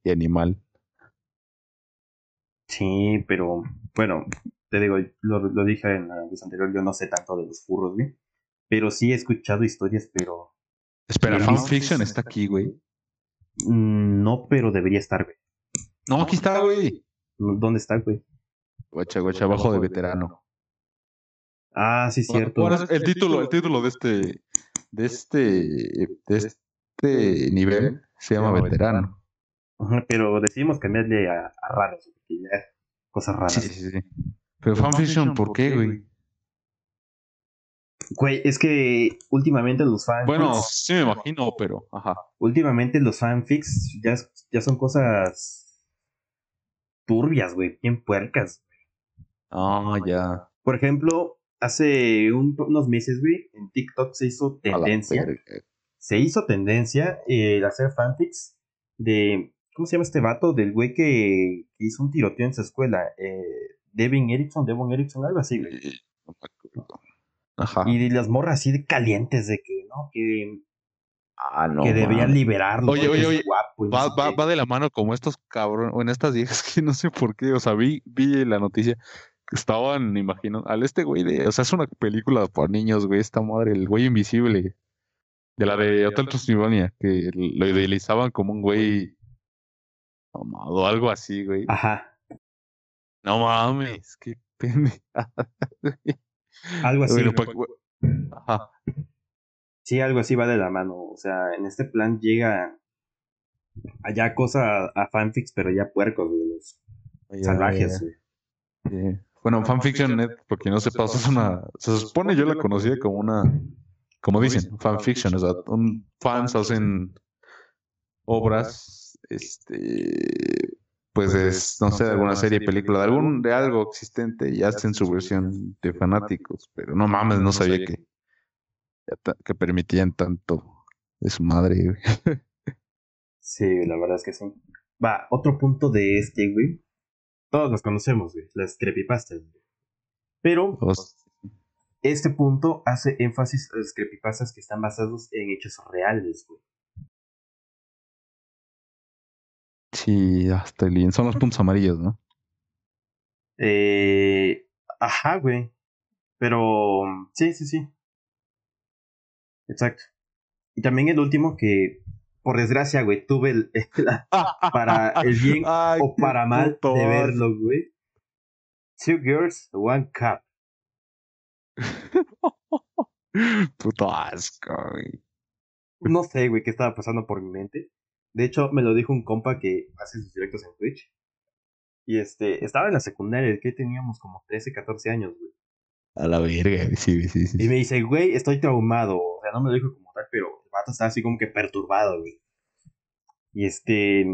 y animal. Sí, pero bueno, te digo, lo, dije en la vez anterior, yo no sé tanto de los furros, güey. Pero sí he escuchado historias, pero. Espera, fanfiction está aquí, güey. Mm, no, pero debería estar, güey. No, aquí está, güey. ¿Dónde está, güey? Guacha, guacha, abajo de veterano. Ah, sí, cierto. el título, el título de este, de este, de este nivel se llama veterano. Pero decidimos cambiarle a, a raros, cosas raras. Sí, sí, sí. Pero fanfiction, ¿por qué, güey? Güey, es que últimamente los fanfics. Bueno, sí me imagino, pero. Ajá. Últimamente los fanfics ya, ya son cosas turbias, güey, bien puercas. Ah, ya. Por ejemplo, hace unos meses, güey, en TikTok se hizo tendencia. Se hizo tendencia el hacer fanfics de ¿Cómo se llama este vato? Del güey que, hizo un tiroteo en su escuela. Eh, Devin Erickson, Devon Erickson, algo así, güey. Ajá. Y las morras así de calientes de que, ¿no? Que. Ah, no. Que debían liberarlo. Oye, oye, oye. va, va, va, de la mano como estos cabrones. O en estas viejas [LAUGHS] que no sé por qué. O sea, vi, vi la noticia que estaban, imagino, al este güey de. O sea, es una película para niños, güey. Esta madre, el güey invisible. De la de Hotel Transilvania. Que lo idealizaban como un güey o algo así, güey. Ajá. No mames, qué [LAUGHS] pendejada. Algo así. Ajá. Sí, algo así va de la mano. O sea, en este plan llega allá cosa a fanfics, pero ya puercos, de los salvajes, güey. Bueno, fanfiction, net, porque no sepa, es una. Se supone yo la conocía como una. Como dicen, fanfiction, o sea, un, fans hacen obras este, pues es, no sé, de alguna serie, película, de algún, de algo existente y hacen su versión de fanáticos, pero no mames, no sabía que, que permitían tanto de su madre, Sí, la verdad es que sí. Va, otro punto de este, güey. Todos los conocemos, güey, las creepypastas, Pero este punto hace énfasis a las creepypastas que están basados en hechos reales, güey. Sí, hasta el son los puntos amarillos, ¿no? Eh, ajá, güey. Pero sí, sí, sí. Exacto. Y también el último que, por desgracia, güey, tuve el, para el bien [LAUGHS] o para mal de verlo, güey. Two girls, one cup. [LAUGHS] Puto asco, güey. No sé, güey, qué estaba pasando por mi mente. De hecho, me lo dijo un compa que hace sus directos en Twitch. Y este, estaba en la secundaria, que teníamos como 13, 14 años, güey. A la verga, sí, sí, sí. Y me dice, güey, estoy traumado. O sea, no me lo dijo como tal, pero el vato estaba así como que perturbado, güey. Y este.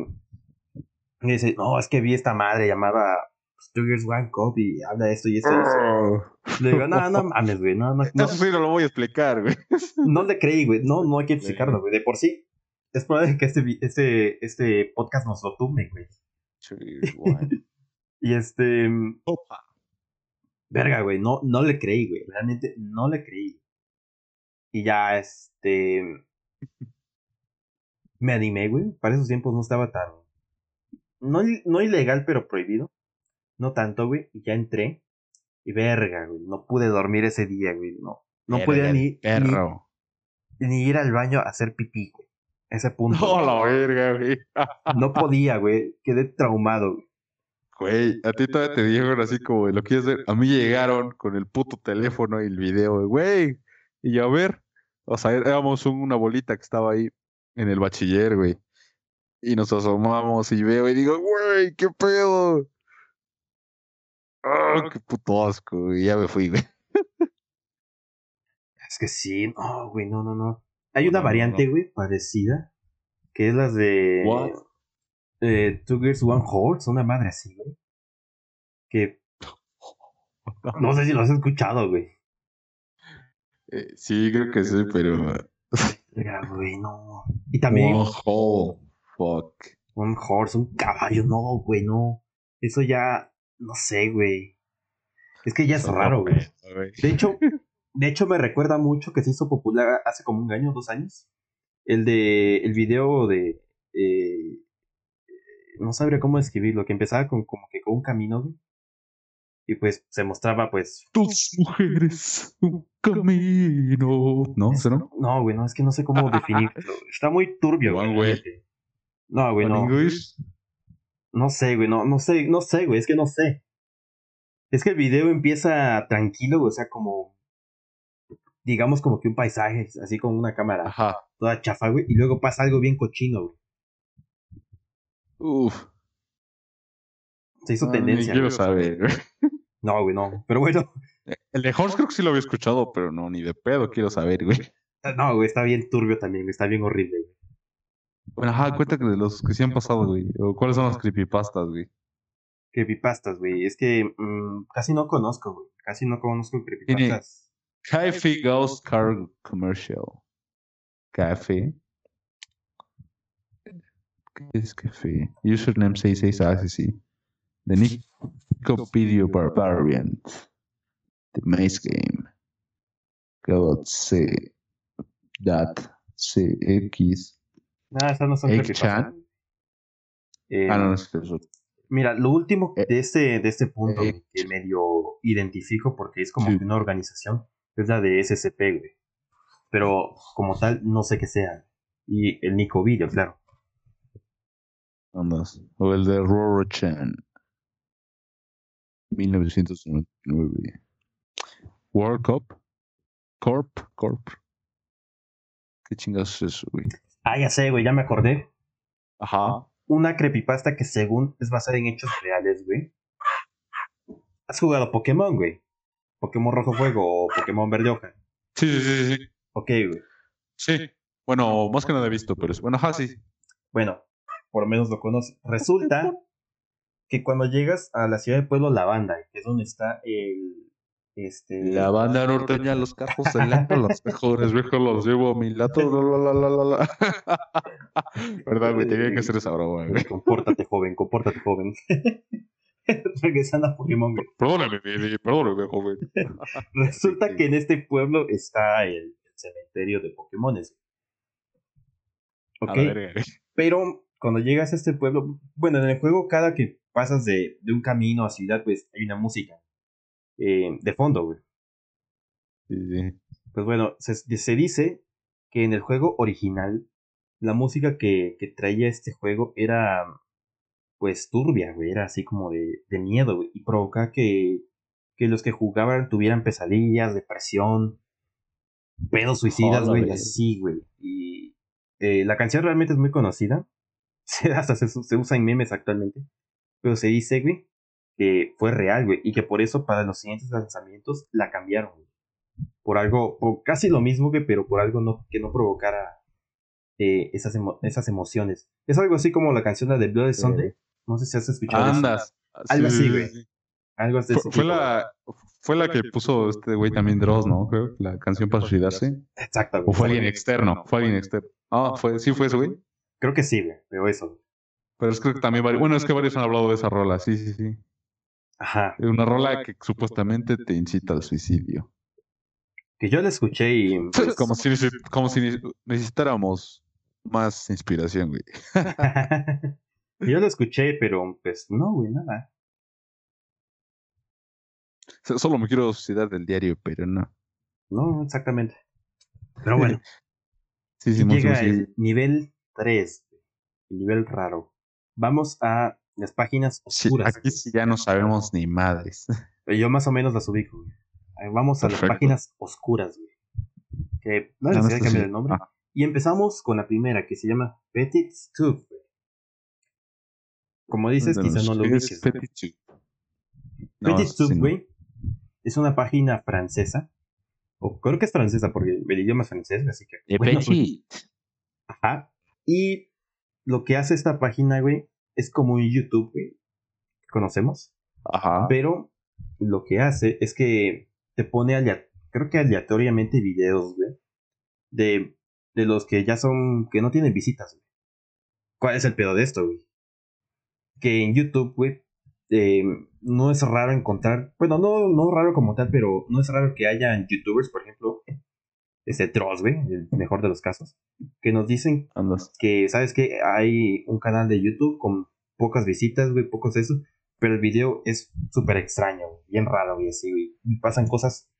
Me dice, no, es que vi esta madre llamada Two Years One Cup y habla de esto y esto. Y oh. Le digo, no, no mames, güey. No, no, no. Eso sí no lo voy a explicar, güey. [LAUGHS] No le creí, güey. No, no hay que explicarlo, güey. De por sí, es probable que este, este, este podcast nos lo tumbe, güey. [LAUGHS] Y este. Opa. Verga, güey. No, no le creí, güey. Realmente no le creí. Y ya, este. Me animé, güey. Para esos tiempos no estaba tan. No, no ilegal, pero prohibido. No tanto, güey. Y ya entré. Y verga, güey. No pude dormir ese día, güey. No. No podía ni, ni, ni. ir al baño a hacer pipí, güey ese [LAUGHS] punto. No, la verga, güey. [LAUGHS] no podía, güey. Quedé traumado, güey. Güey, a ti todavía te dijeron así como, lo quieres ver. A mí llegaron con el puto teléfono y el video, güey. Y yo, a ver, o sea, éramos una bolita que estaba ahí en el bachiller, güey. Y nos asomamos y veo y digo, güey, qué pedo. Oh, qué puto asco, ya me fui, güey. Es que sí, no, güey, no, no, no. Hay una variante, güey, parecida, que es las de eh, Two Girls, One Horse, una madre así, güey. Que No sé si lo has escuchado, güey. Eh, sí, creo que sí, pero. Mira, güey, no. Y [LAUGHS] también. Oh, fuck. Un horse, un caballo, no, güey, no. Eso ya. No sé, güey. Es que ya es raro, güey. De hecho, de hecho, me recuerda mucho que se hizo popular hace como un año, dos años. El de. El video de. Eh, no sabría cómo describirlo, que empezaba con como que con un camino, güey. Y pues se mostraba, pues. Tus mujeres, un camino. ¿No? ¿Eso no? No, güey, no, es que no sé cómo [LAUGHS] definirlo. Está muy turbio, güey. No, güey, no. English? No sé, güey, no, no sé, no sé, güey, es que no sé. Es que el video empieza tranquilo, güey, o sea, como. Digamos como que un paisaje, así con una cámara Ajá. toda chafa, güey, y luego pasa algo bien cochino, güey. Uf. Se hizo No, tendencia. Ni quiero güey. saber. No, güey, no. Pero bueno, El de Horse creo que sí lo había escuchado, pero no, ni de pedo quiero saber, güey. no, güey, está bien turbio también, güey, está bien horrible, güey. Bueno, ajá, cuenta que de los que sí han pasado, güey. O cuáles son las creepypastas, güey. Creepypastas, güey. Es que mm, casi no conozco, güey. Casi no conozco creepypastas. Cafe Ghost Car Commercial. Café. ¿Qué es café? Username 66, ah, sí, sí. The Nico Video Barbarian. The Maze Game. God C. Dat. CX. Ah, estas no son creepypastas. Chan. Eh, Ah, no, no es eso. Mira, lo último Eh, de este, de este punto eh, que medio identifico porque es como Sí. que una organización es la de SCP, güey. Pero como tal, no sé qué sea. Y el Nico Video, claro. Andas. O el de Roro Chan. 1999. World Cup. Corp. Corp. ¿Qué chingados es eso, güey? Ah, ya sé, güey, ya me acordé. Ajá. Una creepypasta que según es basada en hechos reales, güey. ¿Has jugado Pokémon, güey? Pokémon Rojo Fuego o Pokémon Verde Hoja. Sí, sí, sí, sí. Ok, güey. Sí. Bueno, más que nada he visto, pero es. Bueno, ajá, sí. Bueno, por lo menos lo conoce. Resulta que cuando llegas a la ciudad de Pueblo Lavanda, que es donde está el. Este. La banda norteña, los carros electro, [LAUGHS] los mejores viejos los llevo a mi lado. La, la, la, la, la. [LAUGHS] Verdad, güey, tenía que hacer esa broma, güey. Compórtate, joven, compórtate, joven. [LAUGHS] Regresando a Pokémon, güey. Perdóname, perdóname, joven. Resulta que en este pueblo está el, el cementerio de Pokémones. Ok, güey. pero cuando llegas a este pueblo, bueno, en el juego cada que pasas de, de un camino a ciudad, pues hay una música eh, de fondo, güey. Sí, sí. Pues bueno, se, se dice que en el juego original la música que, que traía este juego era pues turbia, güey, era así como de, de miedo, güey, y provoca que, que los que jugaban tuvieran pesadillas, depresión, pedos suicidas, Joder, güey, así, güey. Y eh, la canción realmente es muy conocida, [LAUGHS] hasta se, se usa en memes actualmente, pero se dice, güey, que fue real, güey, y que por eso para los siguientes lanzamientos la cambiaron, güey. Por algo, por casi lo mismo, güey, pero por algo no, que no provocara eh, esas, emo- esas emociones. Es algo así como la canción la de Blood Sunday. No sé si has escuchado eso. Andas. Algo Sí, así, sí, güey. Algo así. Fue, fue la, fue la que puso este güey también Dross, ¿no? Creo, la canción para suicidarse. Exacto, ¿O güey. fue alguien externo? Fue alguien externo. Ah, fue, sí fue ese güey. Creo que sí, güey, pero eso. Pero es que también varios, bueno, es que varios han hablado de esa rola, sí, sí, sí. Ajá. Una rola que supuestamente te incita al suicidio. Que yo la escuché y. [LAUGHS] pues, Como si, [LAUGHS] como si necesitáramos más inspiración, güey. [LAUGHS] yo la escuché, pero pues no, güey, nada. Solo me quiero suicidar del diario, pero no. No, exactamente. Pero bueno, Sí, sí, llega sí. el nivel 3, el nivel raro. Vamos a las páginas Sí, oscuras. aquí sí ya no sabemos ni madres. [LAUGHS] Yo más o menos las ubico, güey. Vamos a Perfecto. las páginas oscuras, güey. Que no no, esto cambiar sí. el nombre. Ah. Y empezamos con la primera, que se llama Petit güey. Como dices, quizá no lo ¿Qué es ubiques. Petit Soup? No, Petit Stoup, sí, no. güey, es una página francesa. O creo que es francesa porque el idioma es francés, así que. Bueno, Petit. Ajá. Y lo que hace esta página, güey, es como un YouTube, que Conocemos. Ajá. Pero lo que hace es que te pone creo que aleatoriamente videos, güey, de, de los que ya son, que no tienen visitas, güey. ¿Cuál es el pedo de esto, güey? Que en YouTube, güey, eh, no es raro encontrar, bueno, no, no raro como tal, pero no es raro que haya youtubers, por ejemplo, ese Tross, güey, el mejor de los casos, que nos dicen que, ¿sabes que Hay un canal de YouTube con pocas visitas, güey, pocos de eso, pero el video es súper extraño, bien raro, güey, así, güey. pasan cosas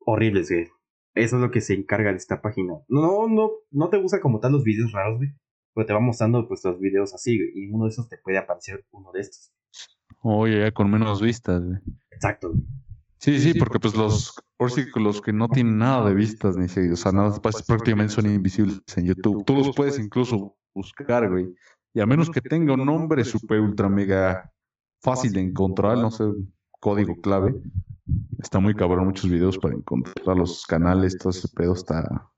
horribles, güey. Eso es lo que se encarga de esta página. No, no, no te gusta como tal los videos raros, güey. Pero te va mostrando pues los videos así, güey. Y uno de esos te puede aparecer uno de estos. Oye, ya con menos vistas, güey. Exacto. Sí, sí, porque pues los, los que no tienen nada de vistas, ni se, o sea, nada, pues, prácticamente son invisibles en YouTube. Tú los puedes incluso buscar, güey. Y a menos que tenga un nombre super ultra mega fácil de encontrar, no sé, código clave, está muy cabrón muchos videos para encontrar los canales, todo ese pedo está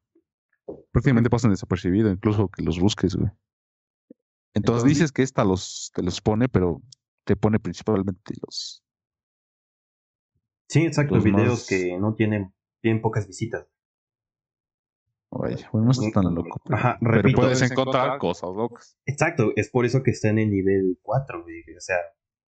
prácticamente pasan desapercibido, incluso que los busques, güey. Entonces dices que esta los te los pone, pero te pone principalmente los Sí, exacto, videos que no tienen, tienen pocas visitas. Oye, bueno, no está tan loco. Ajá, pero puedes encontrar cosas locas. Exacto, es por eso que está en el nivel 4, güey. O sea,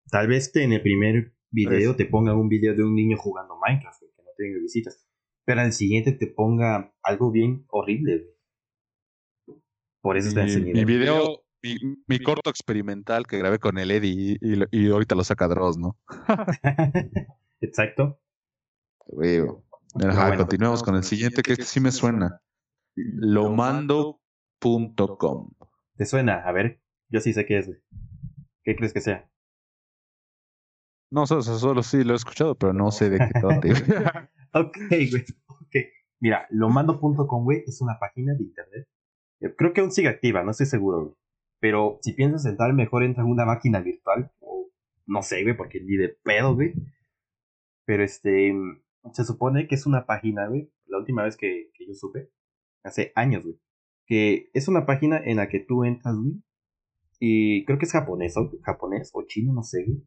tal vez te, en el primer video te ponga un video de un niño jugando Minecraft, que no tenga visitas. Pero en el siguiente te ponga algo bien horrible, güey. Por eso está en ese nivel. Mi video, mi, corto experimental que grabé con el Eddie y, y ahorita lo saca Dross, ¿no? [LAUGHS] [LAUGHS] Exacto. continuemos con el siguiente que sí me suena. Lomando.com. ¿Te suena? A ver, yo sí sé qué es. ¿Qué crees que sea? No, solo, solo sí lo he escuchado, pero no sé de qué trata. [LAUGHS] ok, güey. Okay. Mira, lomando.com, güey, es una página de internet. Eh, creo que aún sigue activa, no estoy seguro, güey. Pero si piensas entrar, mejor entra en una máquina virtual. O no sé, güey, porque ni de pedo, güey. Pero este, se supone que es una página, güey, la última vez que, yo supe, hace años, güey, que es una página en la que tú entras, güey, y creo que es japonés, o, japonés o chino, no sé, güey.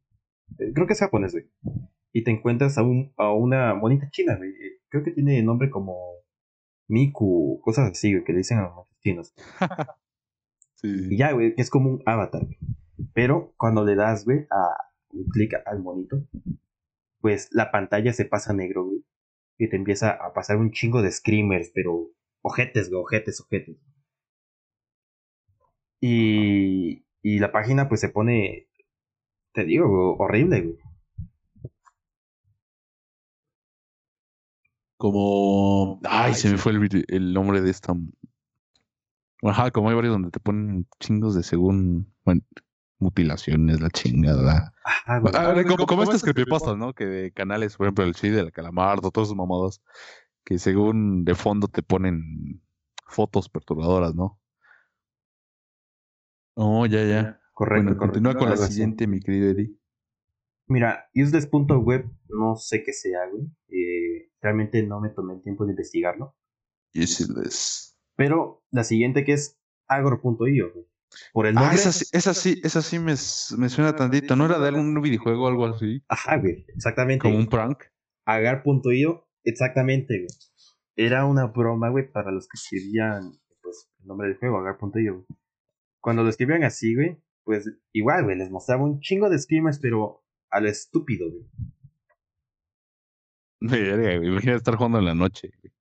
Eh, creo que es japonés, güey. Y te encuentras a, un, a una monita china, güey. Eh, creo que tiene nombre como Miku, cosas así, güey, que le dicen a los chinos. [LAUGHS] sí. Y ya, güey, que es como un avatar, güey. Pero cuando le das, güey, a un clic al monito, pues la pantalla se pasa negro, güey. Y te empieza a pasar un chingo de screamers, pero ojetes, güey, ojetes, ojetes. Y, y la página pues se pone, te digo, horrible, güey. Como, ay, se me fue el, el nombre de esta. Ajá, como hay varios donde te ponen chingos de según, bueno, mutilaciones, la chingada. Ah, como, estas creepypastas, ¿no? Que de canales, por ejemplo, el Chile, el Calamardo, todos esos mamados, que según de fondo te ponen fotos perturbadoras, ¿no? Oh, ya, ya. Correcto. continúa con la siguiente, mi querido Eddie. Mira, useless.web no sé qué sea, güey. Eh, realmente no me tomé el tiempo de investigarlo. Useless. Pero la siguiente que es agro.io, güey. Por el ah, nombre. Ah, esa, esa sí, esa sí me, me suena tantito. ¿No era de algún videojuego o algo así? Ajá, güey. Exactamente. Como un prank. Agar.io, exactamente, güey. Era una broma, güey, para los que escribían pues, el nombre del juego, Agar.io. Cuando lo escribían así, güey, pues igual, güey, les mostraba un chingo de screamers, pero a lo estúpido, güey. Güey. Imagina estar jugando en la noche, güey.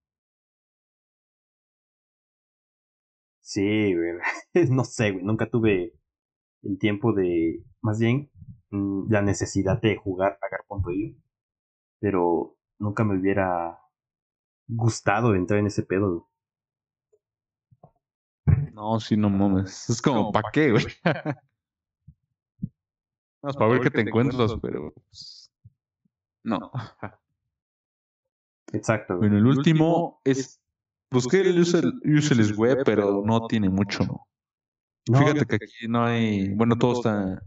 Sí, güey. [LAUGHS] no sé, güey. Nunca tuve el tiempo de. Más bien, mm, la necesidad de jugar a Gar.io. Pero nunca me hubiera gustado entrar en ese pedo, No, sí, no mames. Es como, ¿para qué, güey? Vamos, [LAUGHS] para ver qué te encuentras, pero. Pues, no. [LAUGHS] Exacto. Bueno, el último es Busqué el useless web, pero no tiene mucho. Fíjate que aquí no hay, bueno, todo está,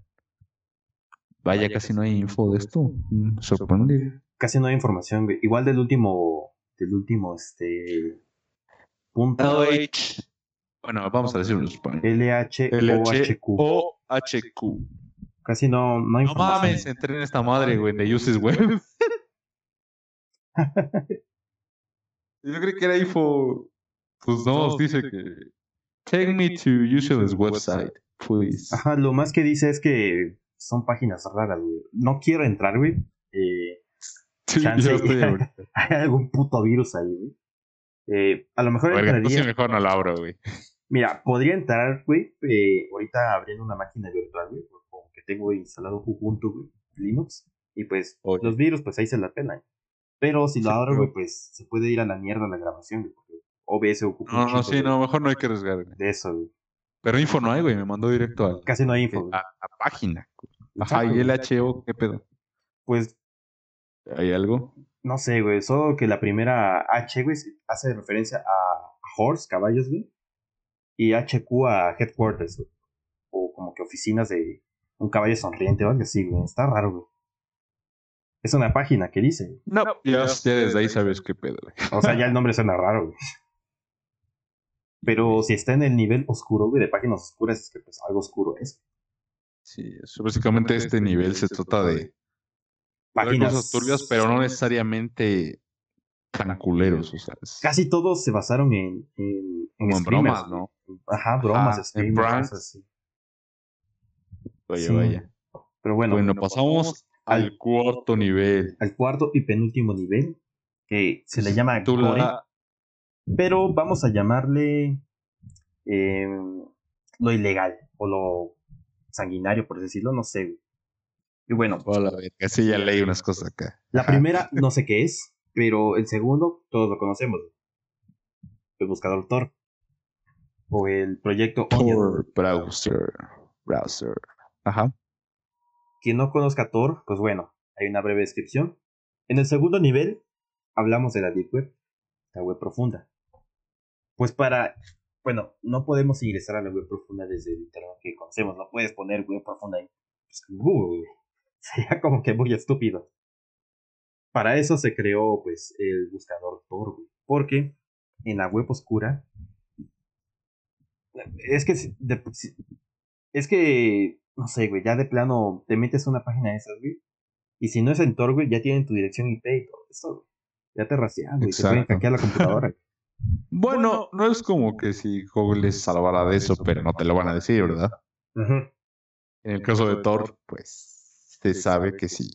vaya, casi no hay info de esto. Mm, sorprende. Casi no hay información, Igual del último, del último, este, punto. LH. Bueno, vamos a decirlo en español. LH O H Q. O H Q. Casi no, no hay No mames, entré en esta madre, güey, de Uses Web. [LAUGHS] Yo creí que era info. Pues no, dice que. Take me to Useless website, please. Ajá, lo más que dice es que son páginas raras, güey. No quiero entrar, güey. Eh, [LAUGHS] Sí, chance. [LAUGHS] hay algún puto virus ahí, güey. Eh, a lo mejor Verga, entraría. entonces mejor no la abro, güey. Mira, podría entrar, güey, eh, ahorita abriendo una máquina virtual, güey, como que tengo instalado Ubuntu, güey, Linux, y pues Oye. los virus, pues ahí se la pelan. Pero si lo Sí, abro, güey, pues se puede ir a la mierda la grabación, güey, porque OBS ocupa No, no, sí, de- no, mejor no hay que arriesgar, güey. de eso, güey. Pero info no hay, güey, me mandó directo al, Casi no hay info, a, a página. Ajá, y el HO, ¿qué pedo? Pues ¿Hay algo? no sé, güey, solo que la primera H, güey, hace referencia a horse, caballos, güey, y HQ a headquarters, güey, o como que oficinas de un caballo sonriente o algo así, güey, está raro, güey. Es una página que dice. No, ya, ya desde ahí sabes qué pedo, güey. O sea, ya el nombre suena raro, güey. Pero si está en el nivel oscuro, güey, de páginas oscuras, es que pues algo oscuro es. Sí, eso, básicamente este nivel se trata de Páginas cosas turbias, pero no necesariamente tan culeros, o sea, es Casi todos se basaron en, en, en en bromas. ¿no? Ajá, bromas, en streamers, cosas así. Vaya, Sí. vaya. Pero bueno, Bueno, pasamos al cuarto nivel. al cuarto y penúltimo nivel, que se le llama pero vamos a llamarle eh, lo ilegal o lo sanguinario, por decirlo, no sé. Y bueno, Hola, sí, ya leí unas cosas acá. La primera no sé qué es, pero el segundo todos lo conocemos. El buscador Tor. O el proyecto. Tor browser. Browser. Ajá. Quien no conozca Tor, pues bueno, hay una breve descripción. En el segundo nivel hablamos de la Deep Web, la web profunda. Pues para, bueno, no podemos ingresar a la web profunda desde el internet que conocemos. No puedes poner web profunda en pues, Google. [LAUGHS] Sería como que muy estúpido. Para eso se creó, pues, el buscador Tor. Porque en la web oscura. Es que. es que. No sé, güey. Ya de plano te metes a una página de esas, güey. Y si no es en Tor, güey, ya tienen tu dirección IP y todo eso, güey. Ya te rastrean, güey. Te pueden hackear la computadora. [LAUGHS] güey. Bueno, no es como que si Google les salvara de eso, pero no te lo van a decir, ¿verdad? En el caso de Tor, pues se sabe que sí.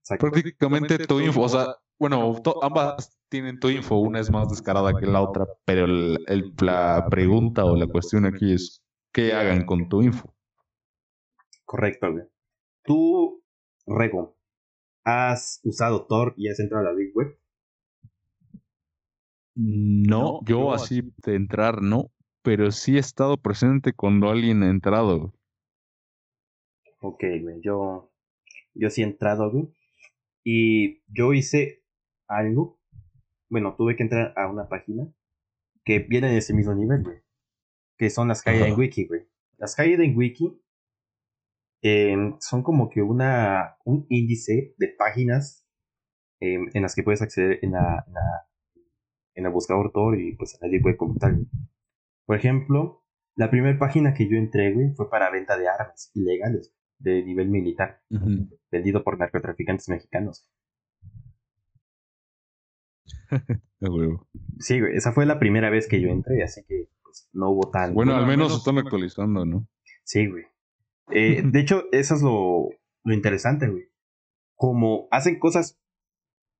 Exacto. Prácticamente tu info, o sea, bueno, to- ambas tienen tu info, una es más descarada que la otra, pero el- el- la pregunta o la cuestión aquí es qué hagan con tu info. Correcto, güey. Tú, Rego, ¿has usado Tor y has entrado a la Big Web? No, yo así de entrar no, pero sí he estado presente cuando alguien ha entrado. Ok, güey. Yo, yo sí he entrado, güey. Y yo hice algo. Bueno, tuve que entrar a una página que viene de ese mismo nivel, güey. Que son las Hidden Ajá. Wiki, güey. Las Hidden Wiki em, son como que una, un índice de páginas em, en las que puedes acceder en la, en la- en el buscador Tor y pues en la Web como tal. Por ejemplo, la primera página que yo entré, güey, fue para venta de armas ilegales de nivel militar, vendido por narcotraficantes mexicanos. [LAUGHS] Sí, güey, esa fue la primera vez que yo entré, así que pues, no hubo tan... Bueno, al menos están actualizando, ¿no? Sí, güey. Eh, de hecho, eso es lo, lo interesante, güey. Como hacen cosas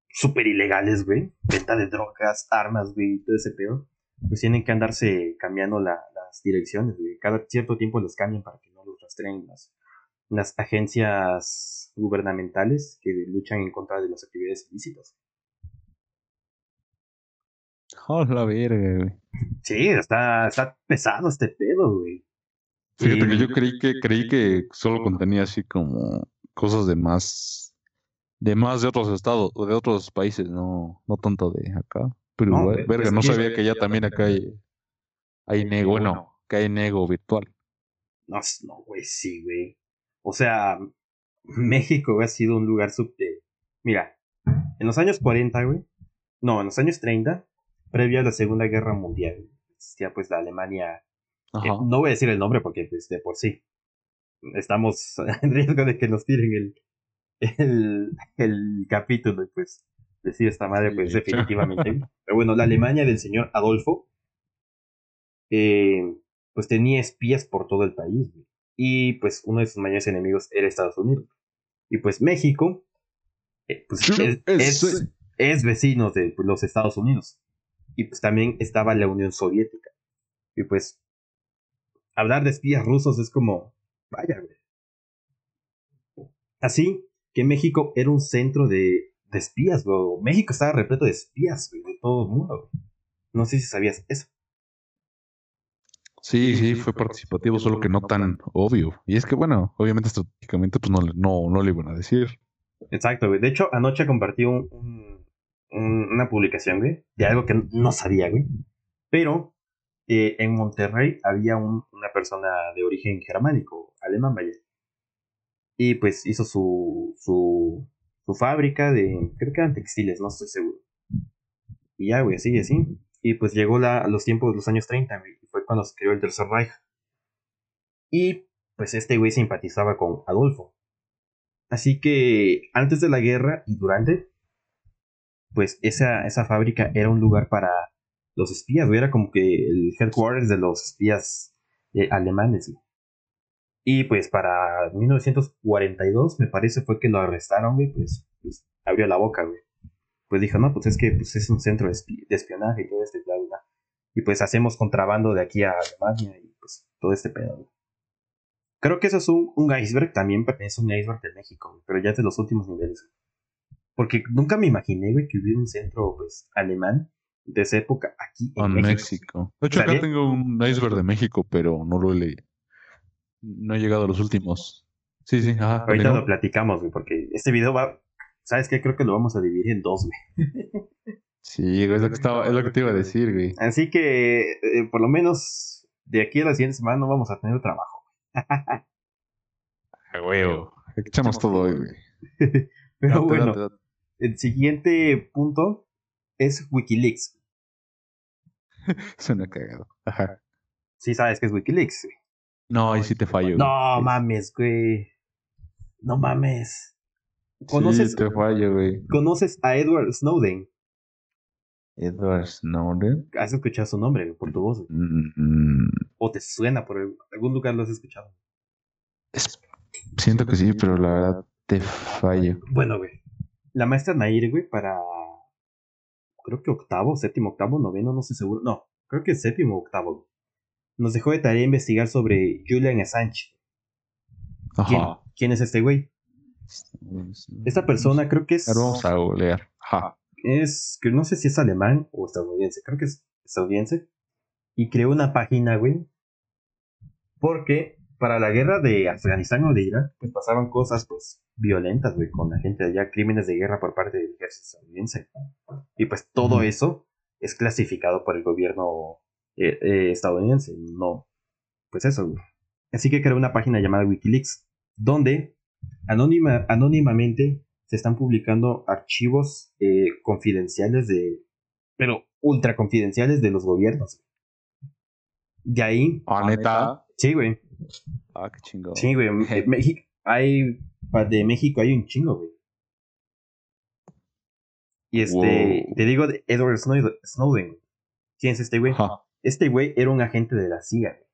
súper ilegales, güey. Venta de drogas, armas, güey, y todo ese pedo. Pues tienen que andarse cambiando la- las direcciones, güey. Cada cierto tiempo los cambian para que no los rastreen las, las agencias gubernamentales que luchan en contra de las actividades ilícitas. Oh, la verga, güey. Sí, está, está pesado este pedo, güey. Fíjate que yo creí que creí que solo contenía así como cosas de más de más de otros estados o de otros países, no no tanto de acá. Pero No, pues, verga, no sabía que ya también acá hay hay nego, bueno, que hay nego virtual. No, no, güey, sí, güey. O sea, México ha sido un lugar subte. Mira, en los años 40, güey. No, en los años 30, previo a la Segunda Guerra Mundial, existía pues la Alemania. Eh, no voy a decir el nombre porque pues de por sí. estamos [LAUGHS] en riesgo de que nos tiren el, el, el capítulo y pues decir esta madre, pues Sí. definitivamente. [LAUGHS] Pero bueno, la Alemania del señor Adolfo, eh, pues tenía espías por todo el país, güey. Y pues uno de sus mayores enemigos era Estados Unidos. Y pues México, eh, pues es, es- es vecino de pues, los Estados Unidos. Y pues también estaba la Unión Soviética. Y pues hablar de espías rusos es como, vaya, güey. Así que México era un centro de, de espías, güey. México estaba repleto de espías, güey, de todo el mundo. güey. No sé si sabías eso. Sí, sí, fue participativo, solo que no tan obvio. Y es que, bueno, obviamente estratégicamente, pues no, le- no, no le iban a decir. Exacto, güey. De hecho, anoche compartí un- una publicación, güey, de algo que no sabía, güey. Pero eh, en Monterrey había un- una persona de origen germánico, alemán, vaya. Y pues hizo su, su, fábrica de, creo que eran textiles, no estoy seguro. Y ya, güey, así, así. Y pues llegó a los tiempos de los años 30, güey, y fue cuando se creó el Tercer Reich. Y pues este güey simpatizaba con Adolfo. Así que antes de la guerra y durante, pues esa, esa fábrica era un lugar para los espías, güey. Era como que el headquarters de los espías eh, alemanes, güey. Y pues para 1942, me parece, fue que lo arrestaron, güey. Pues, pues, abrió la boca, güey. Pues dijo, no, pues es que pues, es un centro de, espi- de espionaje y todo este bla, bla. Y pues hacemos contrabando de aquí a Alemania y pues todo este pedo, güey. Creo que eso es un, un iceberg, también pertenece a un iceberg de México, pero ya es de los últimos niveles. güey. Porque nunca me imaginé, güey, que hubiera un centro, pues, alemán de esa época aquí en En México. México. De hecho, acá tengo un iceberg de México, pero no lo he leído. No he llegado a los últimos. Sí, sí, ajá. Ahorita lo platicamos, güey, porque este video va, ¿sabes qué? Creo que lo vamos a dividir en dos, güey. Sí, güey, es lo que estaba, es lo que te iba a decir, güey. Así que, eh, por lo menos, de aquí a la siguiente semana no vamos a tener trabajo. [LAUGHS] A huevo. Echamos todo hoy, güey. [LAUGHS] Pero Date, bueno, date, date. el siguiente punto es Wikileaks. [LAUGHS] Suena cagado. Ajá. Sí sabes que es Wikileaks, güey. No, ahí sí te fallo. No güey. mames, güey. No mames. Sí, ¿Conoces, te fallo, güey. ¿Conoces a Edward Snowden? Edward Snowden. ¿Has escuchado su nombre por tu voz? güey? Mm, mm, ¿O te suena por algún lugar lo has escuchado? es- siento que sí, pero la verdad te fallo. Bueno, güey. La maestra Nair, güey, para. Creo que octavo, séptimo, octavo, noveno, no estoy seguro. No, creo que séptimo, octavo. Nos dejó de tarea investigar sobre Julian Assange. ¿Quién, Ajá. quién es este güey? Esta persona creo que es. Vamos a googlear. Ajá. es que no sé si es alemán o estadounidense, creo que es estadounidense, y creó una página, güey, porque para la guerra de Afganistán o de Irak, pues pasaban cosas, pues, violentas, güey, con la gente de allá, crímenes de guerra por parte del ejército estadounidense. Y pues todo eso es clasificado por el gobierno eh, eh, estadounidense, no, pues eso, güey. Así que creó una página llamada Wikileaks, donde anónima, anónimamente se están publicando archivos eh, confidenciales de, pero ultra confidenciales de los gobiernos. De ahí, Ah, neta. sí, güey, Ah, qué chingón. sí, güey, [LAUGHS] hay, de México hay un chingo, güey. Y este, Wow. te digo de Edward Snowden, Snowden. ¿Quién es este güey? Este güey era un agente de la CIA, güey.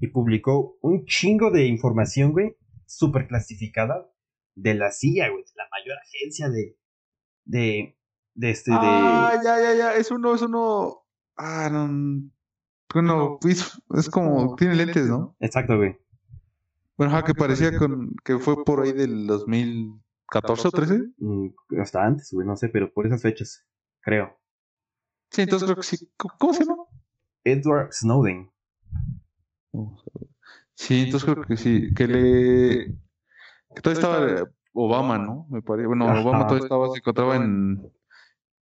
Y publicó un chingo de información, güey, súper clasificada de la CIA, güey, la mayor agencia de, de, de este, de... Ah, ya, ya, ya. Es uno, es uno. Ah, no. Bueno, es, es como. Tiene lentes, ¿no? Exacto, güey. Bueno, ajá, que parecía con, que fue por ahí del 2014 o 13. Mm, Hasta antes, güey, no sé, pero por esas fechas, creo. Sí, entonces creo que sí. ¿Cómo- ¿Cómo se llama? Edward Snowden. Vamos a ver. Sí, entonces creo que sí. Que le. Que todavía estaba Obama, ¿no? Me parece. Bueno, Ajá. Obama todavía estaba, se encontraba en.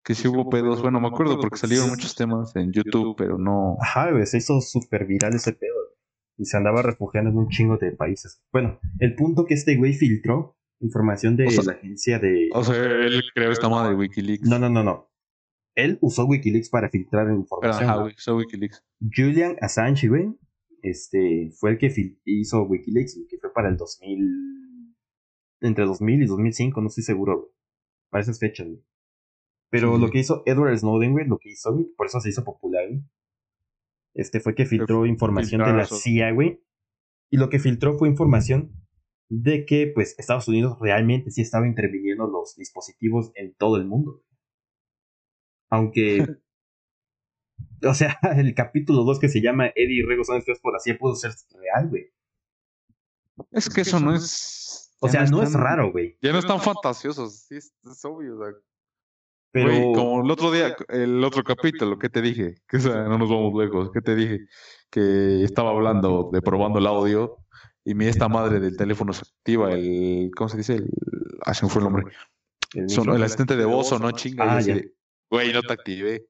Que sí hubo pedos. Bueno, me acuerdo porque salieron muchos temas en YouTube, pero no. Ajá, güey, se hizo súper viral ese pedo. Y se andaba refugiando en un chingo de países. Bueno, el punto que este güey filtró información de O sea- la agencia de... O sea, él creó esta madre de Wikileaks. No, no, no, no. Él usó Wikileaks para filtrar información. ajá, usó Wikileaks. Julian Assange, güey, este, fue el que hizo Wikileaks, que fue para el 2000, entre 2000 y 2005, no estoy seguro, güey. Para esas fechas, güey. Pero lo que hizo Edward Snowden, güey, lo que hizo, güey, por eso se hizo popular, güey. Este fue que filtró información de la CIA, güey. Y lo que filtró fue información de que, pues, Estados Unidos realmente sí estaba interviniendo los dispositivos en todo el mundo. Aunque [LAUGHS] O sea, [LAUGHS] el capítulo 2 que se llama Eddie y Rego son por CIA pudo ser real, güey. Es que eso no es. O sea, no, es, raro, güey. Ya no es tan fantasioso, sí, es, obvio, o Pero. como el otro día, el otro capítulo, ¿qué te dije? Que o sea, no nos vamos lejos, ¿qué te dije? Que estaba hablando de probando el audio y mi esta madre del teléfono se activa, el. ¿Cómo se dice? El. Ah, se me fue el nombre. El, asistente de voz o no chinga. Ah, güey, no te activé.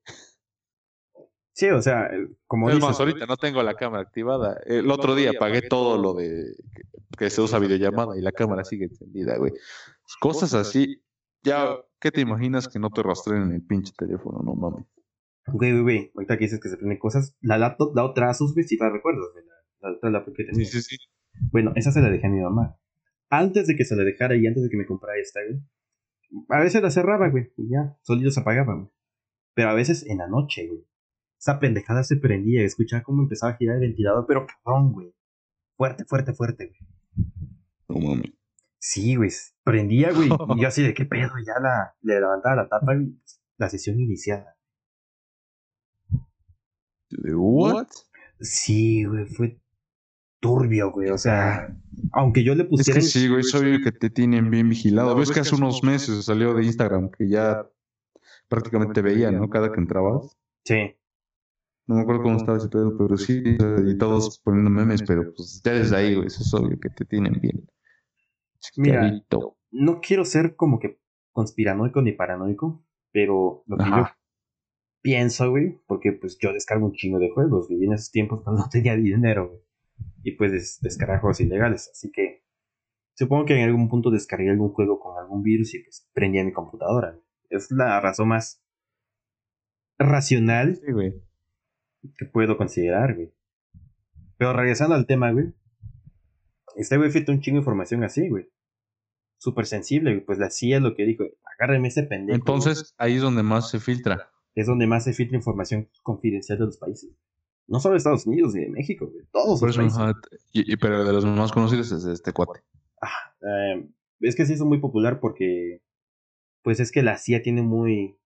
Sí, o sea, como es más, ahorita no tengo la cámara activada. El otro día apagué todo lo de que se usa videollamada y la cámara sigue encendida, güey. Cosas así, ya, ¿qué te imaginas que no te rastreen en el pinche teléfono? No mames. Güey, güey, güey, ahorita que dices que se prenden cosas, la laptop, la otra Asus, si la recuerdas, la, la otra laptop que tenía. Sí, sí, sí. Bueno, esa se la dejé a mi mamá. Antes de que se la dejara y antes de que me comprara esta, güey, a veces la cerraba, güey, y ya, solitos se apagaba, güey. Pero a veces en la noche, güey esa pendejada se prendía, escuchaba cómo empezaba a girar el ventilador, pero cabrón, güey. Fuerte, fuerte, fuerte, güey. No mames. Sí, güey. Prendía, güey. [LAUGHS] y yo así de qué pedo, ya la, le levantaba la tapa, y La sesión iniciada. ¿De what? Sí, güey, fue turbio, güey. O sea, aunque yo le pusiera. Es que sí, güey, es obvio que te tienen bien vigilado. Ves que hace unos meses salió de Instagram que ya prácticamente veía, ¿no? Cada que entrabas. Sí. No me acuerdo cómo estaba ese pedo, pero sí, y todos poniendo memes, pero pues ya desde ahí, güey, eso es obvio que te tienen bien. Mira, no quiero ser como que conspiranoico ni paranoico, pero lo que yo pienso, güey, porque pues yo descargo un chingo de juegos, y en esos tiempos pues, no tenía dinero, güey, y pues descargar juegos ilegales, así que supongo que en algún punto descargué algún juego con algún virus y pues prendía mi computadora. Es la razón más racional sí, güey que puedo considerar, güey. Pero regresando al tema, güey. Este güey filtra un chingo de información así, güey. Súper sensible, güey. Pues la CIA es lo que dijo. Agárreme ese pendejo. Entonces, ahí es donde más se filtra. Es donde más se filtra información confidencial de los países. No solo de Estados Unidos ni de México, güey. Todos los países. y, pero de los más conocidos es este cuate. Ah, eh, es que sí es muy popular porque. Pues es que la CIA tiene muy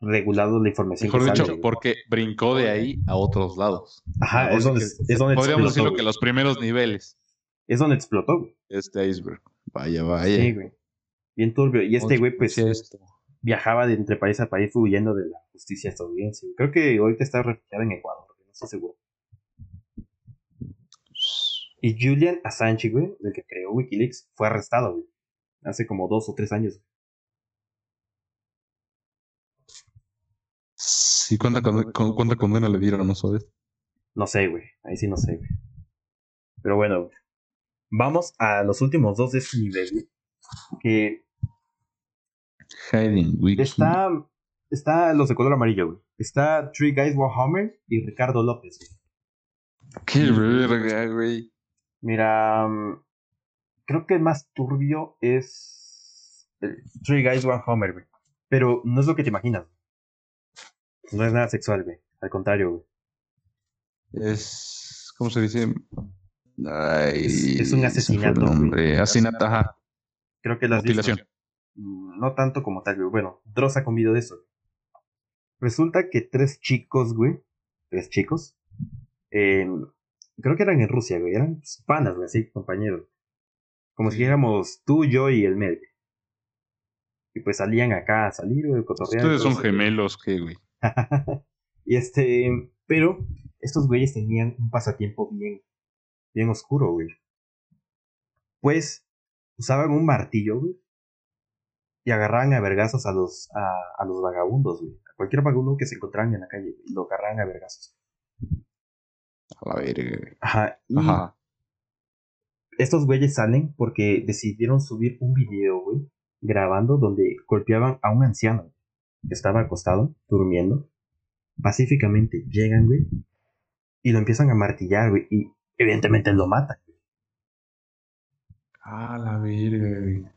regulado la información. Mejor dicho, porque brincó de ahí a otros lados. Ajá, es donde, es donde Podríamos decirlo que los primeros niveles. Es donde explotó, güey. Este iceberg. Vaya, vaya. Sí, güey. Bien turbio. Y este güey, pues, viajaba de entre país a país huyendo de la justicia estadounidense. Creo que ahorita está refugiado en Ecuador, no estoy seguro. Y Julian Assange, güey, el que creó Wikileaks, fue arrestado, güey. Hace como dos o tres años. ¿Y cuánta, cuánta condena le dieron, no sabes? No sé, güey. Ahí sí no sé, güey. Pero bueno, vamos a los últimos dos de este nivel, Que. Hiding Wiki. Está. Está los de color amarillo, güey. Está Three Guys Warhammer y Ricardo López, güey. Qué verga, güey. Mira. Mm, creo que el más turbio es. Three Guys Warhammer, güey. Pero no es lo que te imaginas. No es nada sexual, güey. Al contrario, güey. Es. ¿Cómo se dice? Ay, es, un asesinato. Hombre, asesinato, ajá. Creo que las Mutilación. Mm, no tanto como tal, güey. Bueno, Dross ha comido de eso. Resulta que tres chicos, güey. Tres chicos. creo que eran en Rusia, güey. Eran panas, güey, así, compañeros. Como si dijéramos tú, yo y el médico. Y pues salían acá a salir, güey, Ustedes son gemelos, ¿qué, güey? [LAUGHS] y este, pero estos güeyes tenían un pasatiempo bien, bien oscuro, güey. Pues usaban un martillo, güey. Y agarraban a vergazos a los, a, los vagabundos, güey. Cualquier vagabundo que se encontraran en la calle, y lo agarraban a vergazos. A la verga. Ajá. Ajá. Estos güeyes salen porque decidieron subir un video, güey, grabando donde golpeaban a un anciano estaba acostado, durmiendo. Pacíficamente llegan, güey. Y lo empiezan a martillar, güey. Y evidentemente lo mata. Ah, la verga,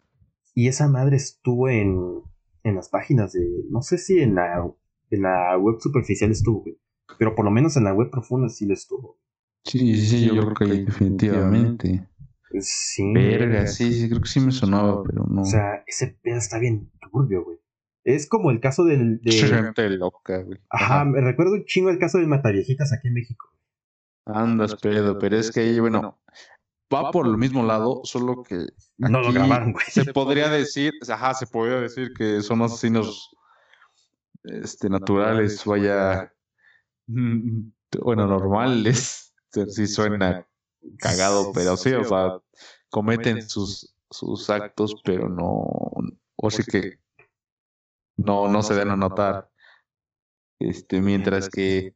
Y esa madre estuvo en, en las páginas de, no sé si en la, en la web superficial estuvo, güey. Pero por lo menos en la web profunda sí lo estuvo. Sí, sí, yo, creo que definitivamente. Sí. Verga, sí, sí, creo que sí me sonaba, pero no. O sea, ese pedo está bien turbio, güey. Es como el caso del. De... Gente loca, güey. Ajá, me recuerdo un chingo el caso del Mataviejitas aquí en México. Andas, pedo, pero es que ahí, bueno, va por el mismo lado, solo que. No lo grabaron, güey. Se podría decir, ajá, se podría decir que son asesinos este, naturales, vaya. [LAUGHS] Bueno, normales. Sí suena cagado, pero sí, o sea, cometen sus, sus actos, pero no. O sí que no, no se den a notar. Este, mientras que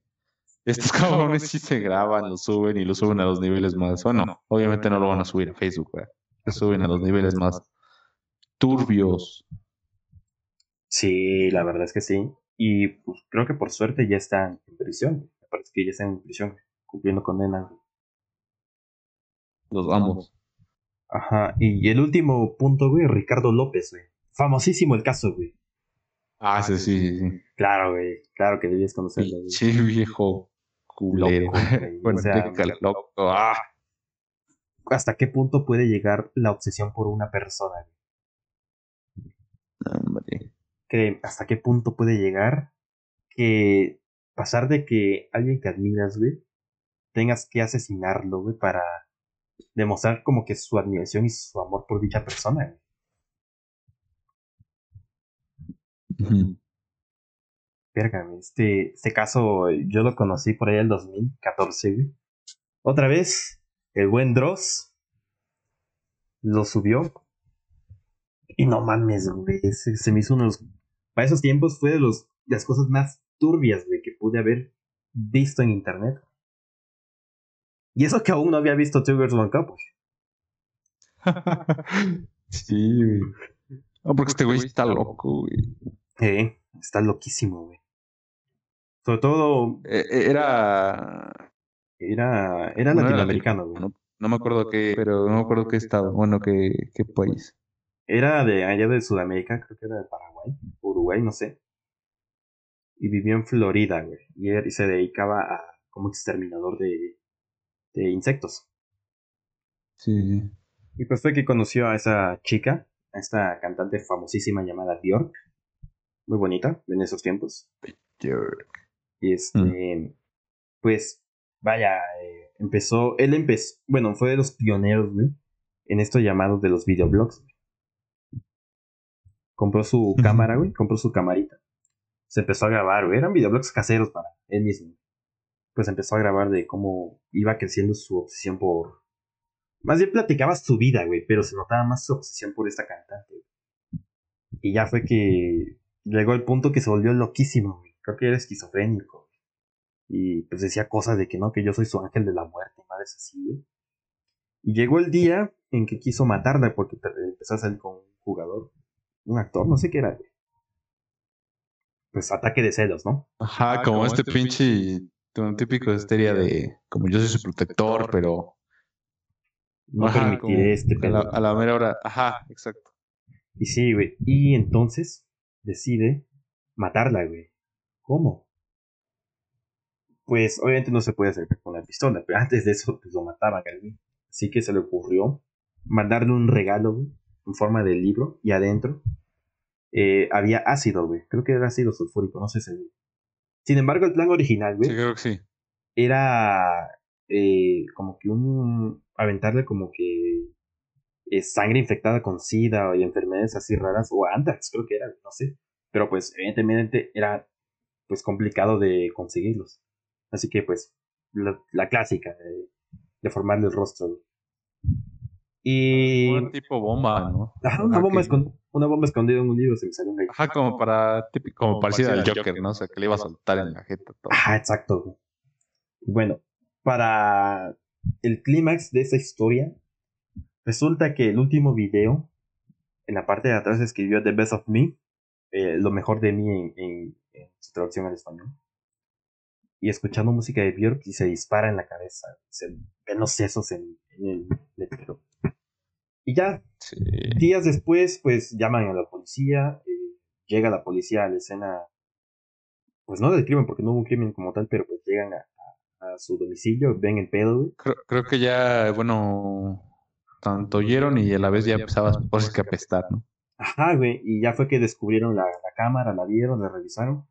estos cabrones sí se graban, lo suben y lo suben a los niveles más. Bueno, obviamente no lo van a subir a Facebook, Lo suben a los niveles más turbios. Sí, la verdad es que sí. Y pues creo que por suerte ya están en prisión. Me parece que ya están en prisión, cumpliendo condena. Los ambos. Ajá. Y el último punto, güey, Ricardo López, güey. Famosísimo el caso, güey. Ah, sí, sí, sí. Claro, güey. Claro que debías conocerlo, güey. Sí, viejo culero. [LAUGHS] bueno, o sea, loco. Ah. ¿Hasta qué punto puede llegar la obsesión por una persona, güey? Hombre. ¿Hasta qué punto puede llegar que pasar de que alguien que admiras, güey, tengas que asesinarlo, güey, para demostrar como que su admiración y su amor por dicha persona, Verga, este, este caso yo lo conocí por ahí el 2014, güey. Otra vez, el buen Dross lo subió. Y no mames, güey. Se, me hizo unos. Para esos tiempos fue de, los, de las cosas más turbias, güey, que pude haber visto en internet. Y eso que aún no había visto Two Girls One Cup, [LAUGHS] sí, güey. No, porque este güey está loco, güey. Eh, está loquísimo, güey. Sobre todo. Eh, eh, era. Era. Era latinoamericano, güey. No, me acuerdo qué. Pero no me acuerdo qué estado. Bueno, qué, qué país. Era de allá de Sudamérica, creo que era de Paraguay. Uruguay, no sé. Y vivió en Florida, güey. Y, se dedicaba a. como exterminador de de insectos. Sí. Y pues fue que conoció a esa chica, a esta cantante famosísima llamada Björk. Muy bonita en esos tiempos. Björk. Y este, mm. pues, vaya, eh, empezó, él empezó, bueno, fue de los pioneros, güey, en esto llamado de los videoblogs. Compró su cámara, güey, compró su camarita. Se empezó a grabar, güey, eran videoblogs caseros para él mismo pues empezó a grabar de cómo iba creciendo su obsesión por... Más bien platicaba su vida, güey, pero se notaba más su obsesión por esta cantante. Y ya fue que llegó el punto que se volvió loquísimo, güey. Creo que era esquizofrénico. Y pues decía cosas de que no, que yo soy su ángel de la muerte, madres así, güey. Y llegó el día en que quiso matarla porque empezó a salir con un jugador, un actor, no sé qué era, güey. Pues ataque de celos, ¿no? Ajá, como, este, este pinche un típico histeria de, como yo soy su protector, pero... No permitiré este a la, a la mera hora. Ajá, exacto. Y sí, güey. Y entonces decide matarla, güey. ¿Cómo? Pues obviamente no se puede hacer con la pistola, pero antes de eso pues lo mataban, güey. Así que se le ocurrió mandarle un regalo, güey, en forma de libro, y adentro eh, había ácido, güey. Creo que era ácido sulfúrico, no sé si sin embargo, el plan original, güey. Sí, creo que sí. Era eh, como que un. aventarle como que. Eh, sangre infectada con SIDA y enfermedades así raras, o antes creo que era, no sé. Pero pues, evidentemente, era pues complicado de conseguirlos. Así que, pues, la, clásica de, de formarle el rostro. Y. Un tipo bomba, ¿no? una bomba, una bomba escondida en un libro se me salió un Ajá, como para. como, parecido al Joker, ¿no? O sea, que le iba a soltar en la jeta todo. Ajá, exacto. Bueno, para el clímax de esa historia, resulta que el último video, en la parte de atrás escribió The Best of Me, eh, lo mejor de mí en, en, su traducción al español. y escuchando música de Björk y se dispara en la cabeza. Se ven los sesos en, el letrero. Y ya, días después, pues llaman a la policía. Eh, llega la policía a la escena, pues no del crimen, porque no hubo un crimen como tal, pero pues llegan a, su domicilio, ven el pedo. Creo, que ya, bueno, tanto oyeron y a la vez ya empezaba pues, que apestar, ¿no? Ajá, güey, y ya fue que descubrieron la, la cámara, la vieron, la revisaron.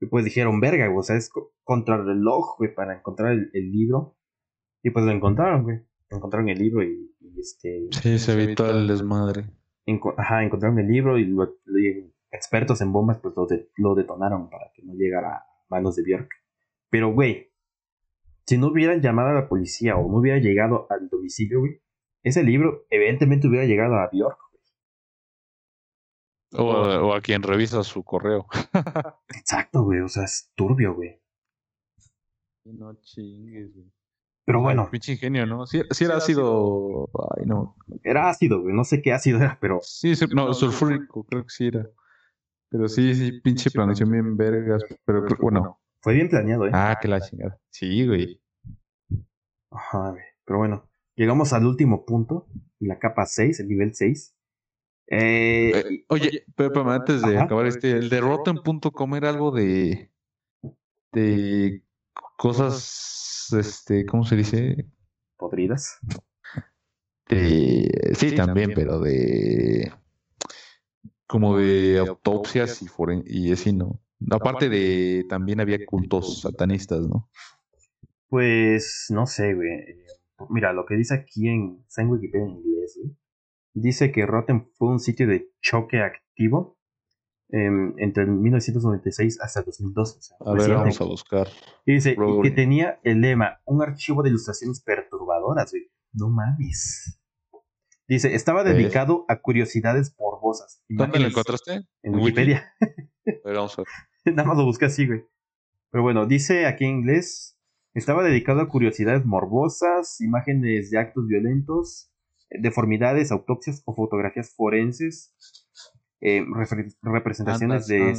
Y pues dijeron, verga, güey, o sea, es contra el reloj, güey, para encontrar el, libro. Y pues lo encontraron, güey. Encontraron el libro y, este... Sí, se evitó el desmadre. ajá, encontraron el libro y, expertos en bombas pues lo, lo detonaron para que no llegara a manos de Björk. Pero, güey, si no hubieran llamado a la policía o no hubiera llegado al domicilio, güey, ese libro evidentemente hubiera llegado a Björk. O, a quien revisa su correo. [LAUGHS] Exacto, güey. O sea, es turbio, güey. No chingues, güey. Pero bueno. Pinche ingenio, ¿no? Si, era ácido. Ay, no. Era ácido, güey. No sé qué ácido era, pero. Sí, no, sulfúrico, creo que sí era. Pero sí, sí, pinche planeación bien vergas. Pero, bueno. Fue bien planeado, ¿eh? Ah, que la chingada. Sí, güey. Ajá, güey. Pero bueno. Llegamos al último punto. La capa 6, el nivel 6. Eh, eh, oye, pero, antes de acabar este, el de Rotten.com era algo de de cosas, este, ¿cómo se dice? Podridas. sí, también, pero de como de autopsias y, y así, ¿no? Aparte de, también había cultos satanistas, ¿no? Pues, no sé, güey. Mira, lo que dice aquí en, en Wikipedia en inglés, güey dice que Rotten fue un sitio de choque activo em, entre 1996 hasta 2002. a ver, vamos a buscar. Y dice que tenía el lema, un archivo de ilustraciones perturbadoras, güey. No mames. Dice, estaba dedicado a curiosidades morbosas. ¿Dónde lo encontraste? En Wikipedia. vamos a ver. [LAUGHS] Nada más lo busqué así, güey. Pero bueno, dice aquí en inglés, estaba dedicado a curiosidades morbosas, imágenes de actos violentos, deformidades, autopsias o fotografías forenses, eh, representaciones de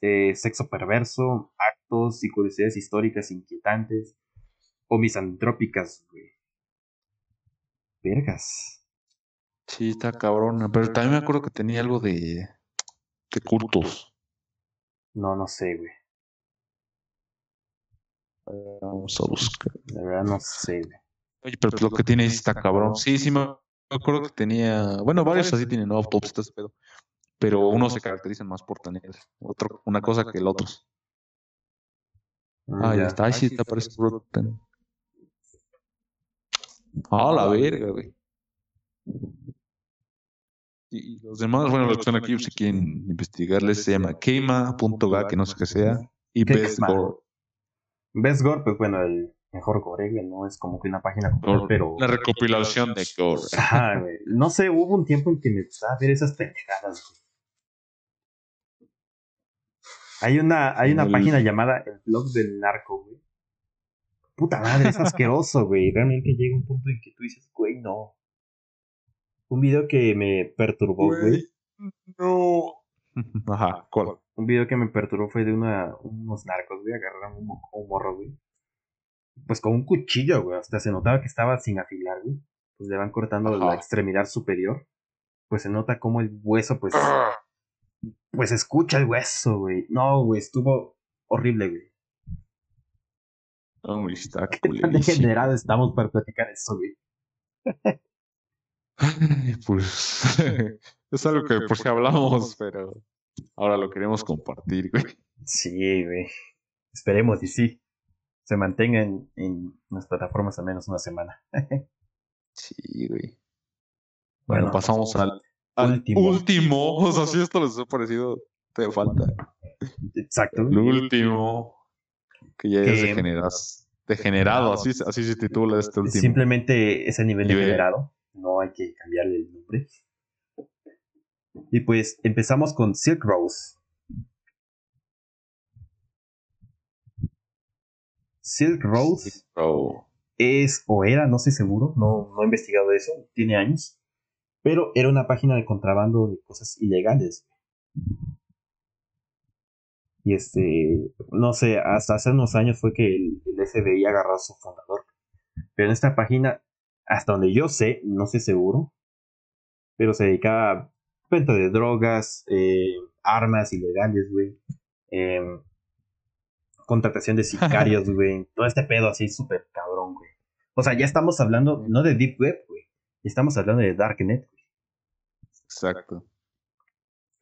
eh, sexo perverso, actos y curiosidades históricas inquietantes o misantrópicas, güey. Vergas. Sí, está cabrona. Pero también me acuerdo que tenía algo de, de cultos. No, no sé, güey. Vamos a buscar. De verdad no sé, güey. Oye, pero lo que tiene está cabrón. Sí, sí, me acuerdo que tenía. Bueno, varios así tienen ¿no? autopsias, pero, pero unos se caracterizan más por tener otro, una cosa que el otro. Ah, ya está. Ahí sí te aparece Ah, la verga, güey. Y los demás, bueno, los que están aquí, si quieren investigarles, se llama quema.ga, que no sé qué sea, y BestGore. BestGore, pues bueno, el mejor gore, no es como que una página pero... La recopilación de gore. [LAUGHS] No sé, hubo un tiempo en que me gustaba ver esas pendejadas, güey. Hay una, hay una página llamada El Blog del Narco, güey. Puta madre, es asqueroso, [LAUGHS] güey. Realmente llega un punto en que tú dices, güey, no. Un video que me perturbó, güey. No. Ajá, ¿cuál? Un video que me perturbó fue de una, unos narcos, güey. Agarraron un, un morro, güey pues con un cuchillo, güey. Hasta se notaba que estaba sin afilar, güey. Pues le van cortando la extremidad superior. Pues se nota como el hueso, pues. Ah. Pues escucha el hueso, güey. No, güey, estuvo horrible, güey. Oh, está [LAUGHS] ¿Qué tan degenerado estamos para platicar esto, güey? pues [LAUGHS] es algo que por si hablamos, pero ahora lo queremos compartir, güey. Sí, güey. Esperemos y sí se mantenga en, las plataformas al menos una semana. [LAUGHS] sí, güey. Bueno, pasamos al, último. último. [LAUGHS] O sea, si esto les ha parecido, te falta. Exacto. El último. Que ya es degenerado. Así, así se titula este último. Simplemente ese nivel degenerado. No hay que cambiarle el nombre. Y pues empezamos con Silk Rose. Silk Road es o era, no sé seguro, no, no he investigado eso, tiene años, pero era una página de contrabando de cosas ilegales. Y este, no sé, hasta hace unos años fue que el, el FBI agarró a su fundador. Pero en esta página, hasta donde yo sé, no sé seguro, pero se dedicaba a venta de drogas, eh, armas ilegales, güey. Em, contratación de sicarios, [LAUGHS] güey. Todo este pedo así súper cabrón, güey. O sea, ya estamos hablando no de Deep Web, güey. Estamos hablando de Darknet, güey. Exacto.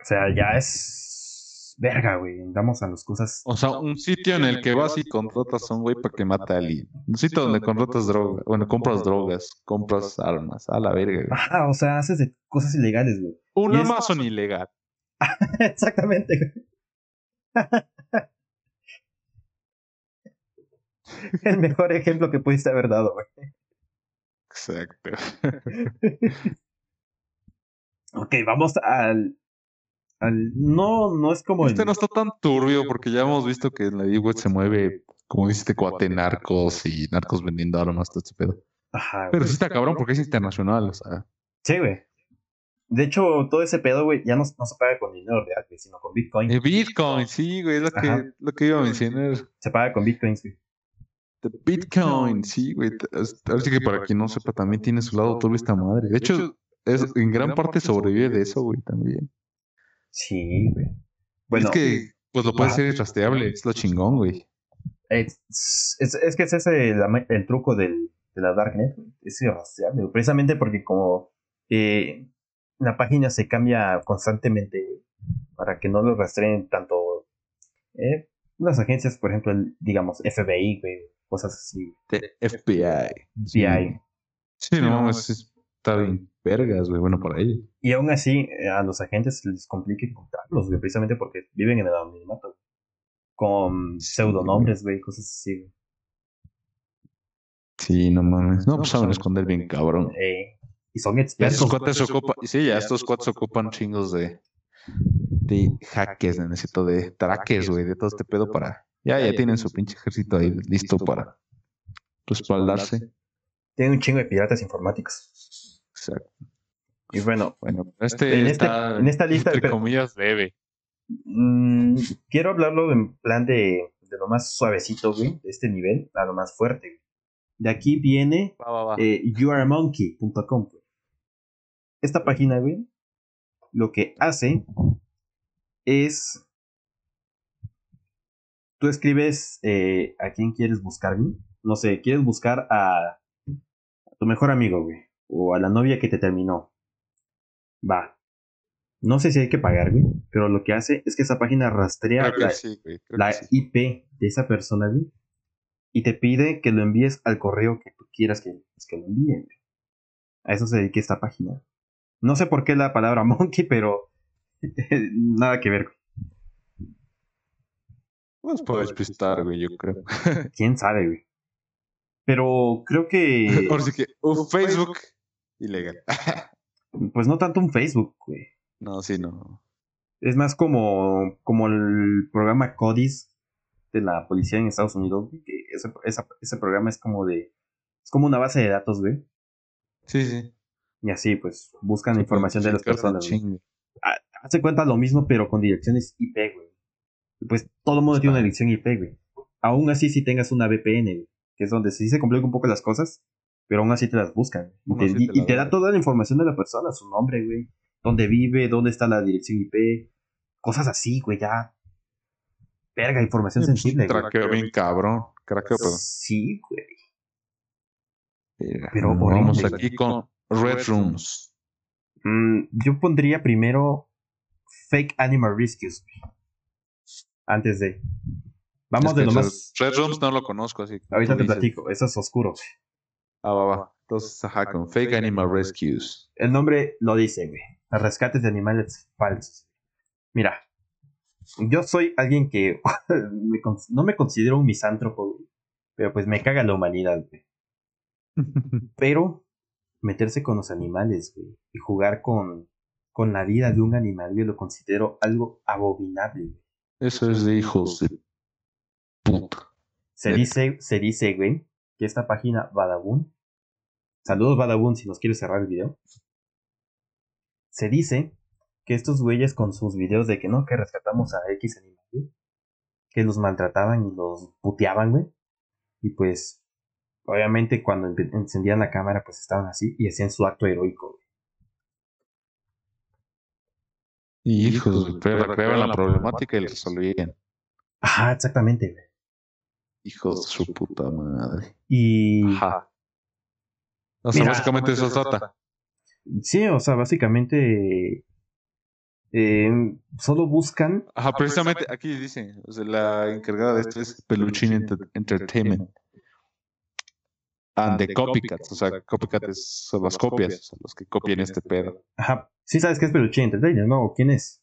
O sea, ya es verga, güey. Damos a las cosas. O sea, un sitio en el que vas y contratas a un güey para que mate a alguien. Un sitio donde contratas drogas. Bueno, compras drogas, compras armas. A la verga, güey. Ajá, o sea, haces de cosas ilegales, güey. Un Amazon ilegal. [LAUGHS] Exactamente, güey. [LAUGHS] [LAUGHS] El mejor ejemplo que pudiste haber dado, güey. Exacto. [LAUGHS] ok, vamos al, al. no, no es como. Este no está tan turbio porque ya hemos visto que en la Deep se mueve, como dice, cuate narcos y narcos vendiendo armas, todo este pedo. Ajá. Pero sí está cabrón porque es internacional, o sea. Sí, güey. De hecho, todo ese pedo, güey, ya no, no, se paga con dinero real, güey, sino con Bitcoin. Eh, Bitcoin, sí, güey, es lo que, lo que iba a mencionar. Se paga con Bitcoins, güey. De Bitcoin, sí, güey. Así que para quien no sepa, también tiene su lado turbio esta madre. De hecho, es, en gran parte sobrevive de eso, güey, también. Sí, güey. Bueno, es que, pues lo puede ser rastreable, es lo chingón, güey. Es, es, es, que ese es el, el truco del, de la Darknet. Es irrastreable, precisamente porque como eh, la página se cambia constantemente, güey, para que no lo rastreen tanto eh, las agencias, por ejemplo, el, digamos, FBI, güey, cosas así. De FBI. FBI. Sí, no, es, está bien vergas, güey, bueno, para ellos. Y aún así, a los agentes les complica encontrarlos, güey, precisamente porque viven en el anonimato. Con pseudonombres, güey, cosas así, güey. Sí, no mames. No, pues saben esconder bien cabrón. Eh, y son expertos. cuates ocupan, sí, ya estos cuates ocupan chingos de, de hackers, necesito de traques, güey, de todo este pedo para... Ya, ya tienen su pinche ejército ahí listo para respaldarse. Tienen un chingo de piratas informáticos. Exacto. Y bueno, bueno este en, está, este, en esta lista... Entre comillas, debe. Mmm, quiero hablarlo en plan de, de lo más suavecito, güey, de este nivel, a lo más fuerte, güey. De aquí viene va, va, va. Eh, youaremonkey.com. Esta página, güey, lo que hace es... Tú escribes eh, a quién quieres buscar, güey. No sé, quieres buscar a, a tu mejor amigo, güey. O a la novia que te terminó. Va. No sé si hay que pagar, güey. Pero lo que hace es que esa página rastrea la, sí, la sí. IP de esa persona, güey. Y te pide que lo envíes al correo que tú quieras que, pues, que lo envíen. A eso se dedica esta página. No sé por qué la palabra [LAUGHS] monkey, pero [LAUGHS] nada que ver. Pues puedo despistar, güey, yo creo. [LAUGHS] ¿Quién sabe, güey? Pero creo que... [LAUGHS] Por si que, uh, Facebook, ilegal. Pues no tanto un Facebook, güey. no, sí, no. Es más como, como el programa CODIS de la policía en Estados Unidos, güey, que ese, esa- ese programa es como de... Es como una base de datos, güey. Sí, sí. Y así, pues, buscan información de las personas, güey. Hace cuenta lo mismo, pero con direcciones IP, güey. Pues todo el mundo tiene una dirección IP, güey. Aún así, si tengas una VPN, güey, que es donde sí se complican un poco las cosas, pero aún así te las buscan. Y te, y- te da toda la información de la persona, su nombre, güey. Dónde vive, dónde está la dirección IP. Cosas así, güey, ya. Verga, información Sí, pues, sensible, güey. Traqueo bien cabrón. Craqueo, perdón. Sí, güey. Pero vamos aquí con Red Rooms. Mm, yo pondría primero Fake Animal Rescues, güey. Antes de. Vamos Es de lo más. Red Rooms no lo conozco, así. que Ahorita te dices. platico, eso es oscuro. güey. Ah, va, va. Entonces, ajá, con Fake Animal Rescues. El nombre lo dice, güey. Rescates de animales falsos. Mira, yo soy alguien que [LAUGHS] me con- no me considero un misántropo, güey. Pero pues me caga la humanidad, güey. [LAUGHS] Pero meterse con los animales, güey. Y jugar con, con la vida de un animal, güey, lo considero algo abominable. Eso es de hijos de puta. Se dice, se dice, güey, que esta página Badabun. Saludos Badabun si nos quieres cerrar el video. Se dice que estos güeyes con sus videos de que no, que rescatamos a X animal, güey, que los maltrataban y los puteaban, güey. Y pues, obviamente cuando encendían la cámara, pues estaban así y hacían su acto heroico, güey. Hijos, pero recreaban la problemática y la resolvían. Ajá, exactamente, güey. Hijos de su puta madre. Y Ajá. O sea, Mira, básicamente eso trata. sí, o sea, básicamente eh, solo buscan Ajá, precisamente aquí dice, o sea, la encargada de esto es Peluchín Enter- Entertainment. And the copycats, o sea, copycats son las copias, sea, los que copian este pedo. Ajá, sí sabes que es Peluchín Entertainer, ¿no? ¿Quién es?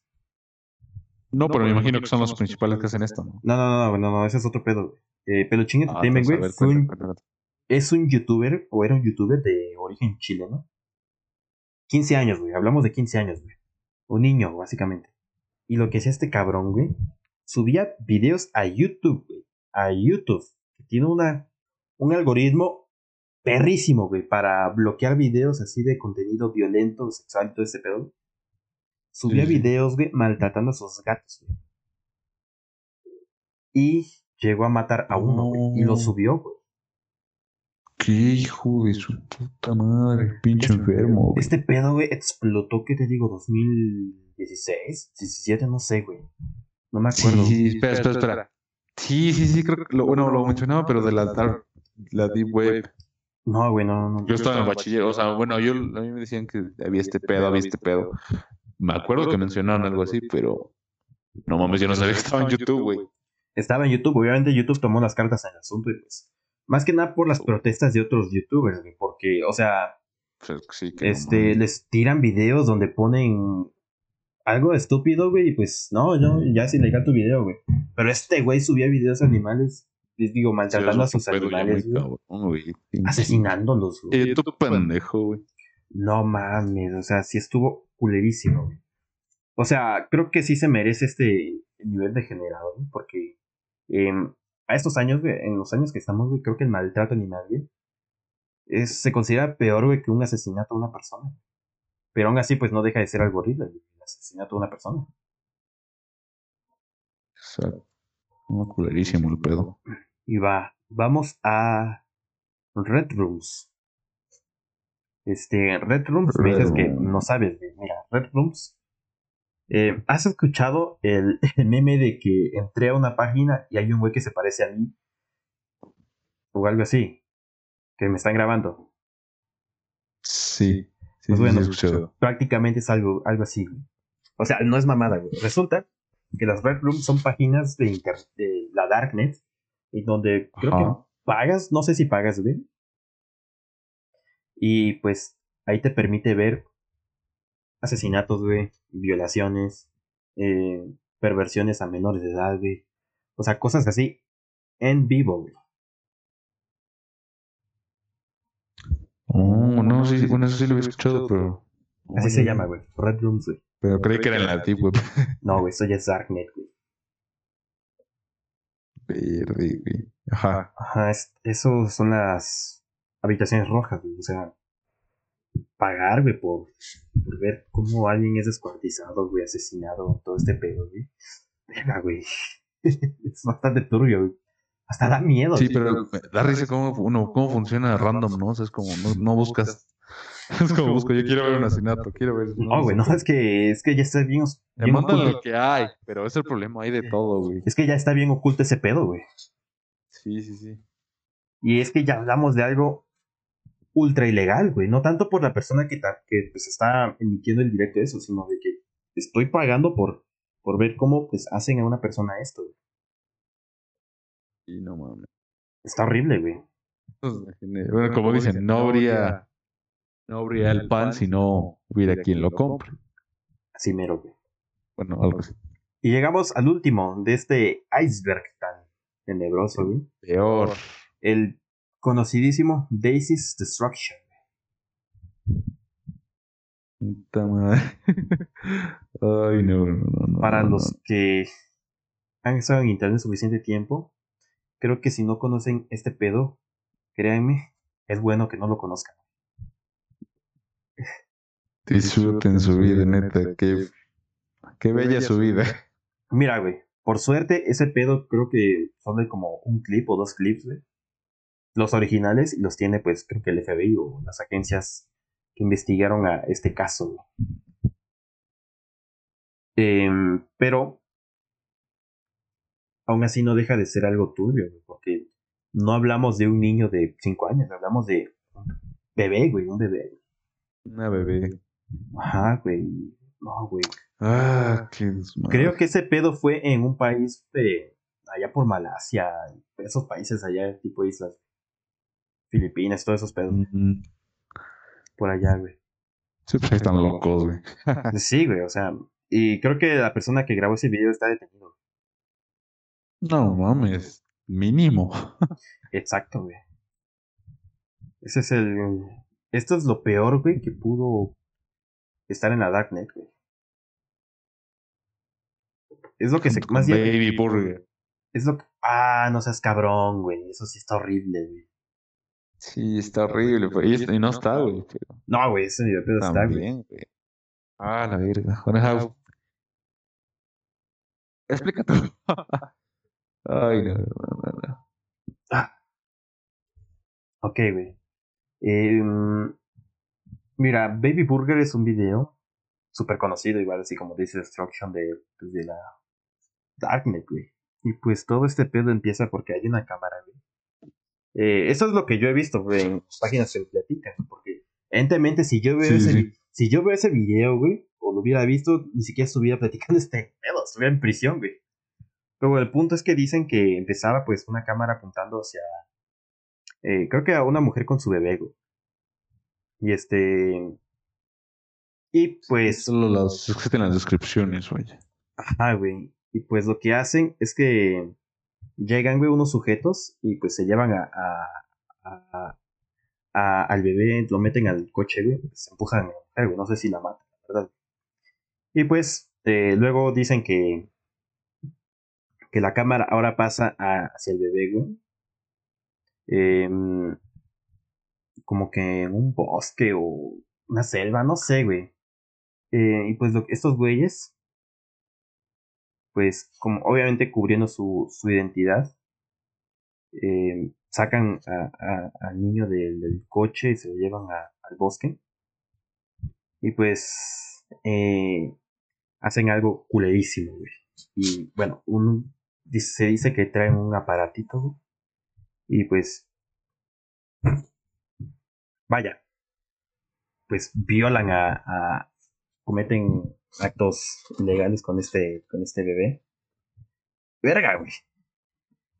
No, pero me imagino que son los principales que hacen esto, ¿no? No, no, no, no, no, ese es otro pedo, güey. Eh, Peluchín Ah, Entertainment, güey, fue un- es un youtuber, o era un youtuber de origen chileno. 15 años, güey, hablamos de 15 años, güey. Un niño, básicamente. Y lo que hacía este cabrón, güey, subía videos a YouTube, güey. A YouTube. Que tiene una, un algoritmo perrísimo, güey, para bloquear videos así de contenido violento, sexual y todo ese pedo. Subía Sí, sí. videos, güey, maltratando a sus gatos, güey. Y llegó a matar a uno, güey. Y lo subió, güey. Qué hijo de su puta madre, pinche enfermo, güey. Este pedo, güey, explotó, ¿qué te digo? ¿2016? ¿17? No sé, güey. No me acuerdo. Sí, espera, espera, espera. Sí, sí, sí, creo que lo, bueno, lo mencionaba, pero de la dark, la deep web. No, güey, no, no. Yo estaba en el bachiller, o sea, bueno, yo, a mí me decían que había este pedo, había este pedo. Me acuerdo que mencionaron algo así, pero no mames, yo no sabía que estaba en YouTube, güey. Estaba en YouTube, obviamente YouTube tomó las cartas en el asunto y pues. Más que nada por las protestas de otros youtubers, güey. Porque, o sea, Pues sí, que este, les tiran videos donde ponen algo estúpido, güey, y pues, no, no, ya es ilegal tu video, güey. Pero este güey subía videos de animales, les digo, Sí, maltratando a sus animales, güey. Asesinándolos, güey. Eh, pendejo, güey. No mames, o sea, sí estuvo culerísimo, güey. O sea, creo que sí se merece este nivel de generado, güey, porque em, a estos años, güey, en los años que estamos, güey, creo que el maltrato animal, güey, es, se considera peor, güey, que un asesinato a una persona. Pero aún así, pues no deja de ser algo horrible, güey, el asesinato a una persona. O sea, culerísimo el pedo. Y va, vamos a Red Rooms. Este, Red Rooms, me dices que no sabes. Mira, Red Rooms. eh, ¿Has escuchado el, el [LAUGHS] meme de que entré a una página y hay un güey que se parece a mí? O algo así. Que me están grabando. Sí, sí, Pues sí, bueno. Prácticamente es algo, algo así. O sea, no es mamada, güey. Resulta que las Red Rooms son páginas de, inter- de la Darknet. En donde creo que Ajá. pagas, no sé si pagas, güey. Y pues ahí te permite ver asesinatos, güey, violaciones, eh, perversiones a menores de edad, güey. O sea, cosas así en vivo, güey. Oh, no, sí, bueno, eso sí lo había escuchado, pero. Así Oye, se llama, güey. Red Rooms, güey. Pero creí que era en la Deep Web. No, güey, eso ya es Darknet, güey. Verde, güey. Ajá. Ajá, es- eso son las habitaciones rojas, güey. O sea, pagar, güey, por, por ver cómo alguien es descuartizado, güey, asesinado, todo este pedo, güey. Verga, güey. [LAUGHS] es bastante turbio, güey. Hasta da miedo. Sí, güey. pero me da risa cómo, uno, cómo funciona random, ¿no? O sea, es como, no, no buscas. [LAUGHS] Es como busco, yo quiero ver un asesinato, quiero ver. No, güey, no, es que, es que ya está bien, Te bien mandan oculto. lo que hay, pero es el problema, hay de todo, güey. Es que ya está bien oculto ese pedo, güey. Sí, sí, sí. Y es que ya hablamos de algo ultra ilegal, güey. No tanto por la persona que, ta- que pues, está emitiendo el directo eso, sino de que estoy pagando por, por ver cómo pues, hacen a una persona esto. güey. Sí, no mames. Está horrible, güey. Bueno, como dicen, no habría, no habría el pan si no hubiera quien lo compre. Así mero, güey. Bueno, algo así. Y llegamos al último de este iceberg tan tenebroso, güey. Peor. El conocidísimo Daisy's Destruction. Puta madre. [LAUGHS] Ay, no, no, no, no. Para los que han estado en internet suficiente tiempo, creo que si no conocen este pedo, créanme, es bueno que no lo conozcan. Disfruten su vida, neta. Qué, qué bella su vida. Mira, güey, Por suerte, ese pedo creo que son de como un clip o dos clips, güey. Los originales los tiene, pues, creo que el FBI o las agencias que investigaron a este caso, güey. Em, pero aún así no deja de ser algo turbio, güey, porque no hablamos de un niño de 5 años, hablamos de un bebé, güey, un bebé. Una bebé. Ajá, güey. No, güey. Ah, qué Creo que ese pedo fue en un país de allá por Malasia, esos países allá, tipo islas. Filipinas, todos esos pedos. Mm, Por allá, güey. Sí, pues ahí están locos, güey. [LAUGHS] Sí, güey, o sea. Y creo que la persona que grabó ese video está detenido. No mames. Mínimo. Exacto, güey. Ese es el. Esto es lo peor, güey, que pudo estar en la Darknet, güey. Es lo que se. Más bien. Baby Burger. Es lo que. Ah, no seas cabrón, güey. Eso sí está horrible, güey. Sí, está horrible. güey. Y, es- y no está, güey. Pero No, güey, ese video está, güey. Ah, la verga. Bueno, [LAUGHS] Explica tú. Ay, no, no, no, no. Ok, güey. Em, mira, Baby Burger es un video súper conocido, igual así como dice Destruction de, pues, de la Darknet, güey. Y pues todo este pedo empieza porque hay una cámara, güey. Eh, eso es lo que yo he visto güey, en páginas que platican, porque evidentemente si yo veo Sí, ese sí. si yo veo ese video, güey, o lo hubiera visto, ni siquiera estuviera platicando este pedo, estuviera en prisión, güey. Pero el punto es que dicen que empezaba pues una cámara apuntando hacia eh, creo que a una mujer con su bebé, güey. Y este. Y pues. Solo las existen las descripciones, güey. Ajá, güey. Y pues lo que hacen es que llegan, güey, unos sujetos y pues se llevan a, a- a- a- al bebé, lo meten al coche, güey. Se empujan a la mujer, güey. No sé si la matan, verdad. Y pues eh, luego dicen que. Que la cámara ahora pasa hacia el bebé, güey. Em, como que en un bosque o una selva, no sé, güey. Eh, y pues estos güeyes, pues como obviamente cubriendo su, su identidad, eh, sacan a- al niño del, del coche y se lo llevan al bosque. Y pues eh, hacen algo culerísimo, güey. Y bueno, un, se dice que traen un aparatito, güey. Y pues vaya, pues violan a, cometen actos ilegales con este, con este bebé. Verga, güey.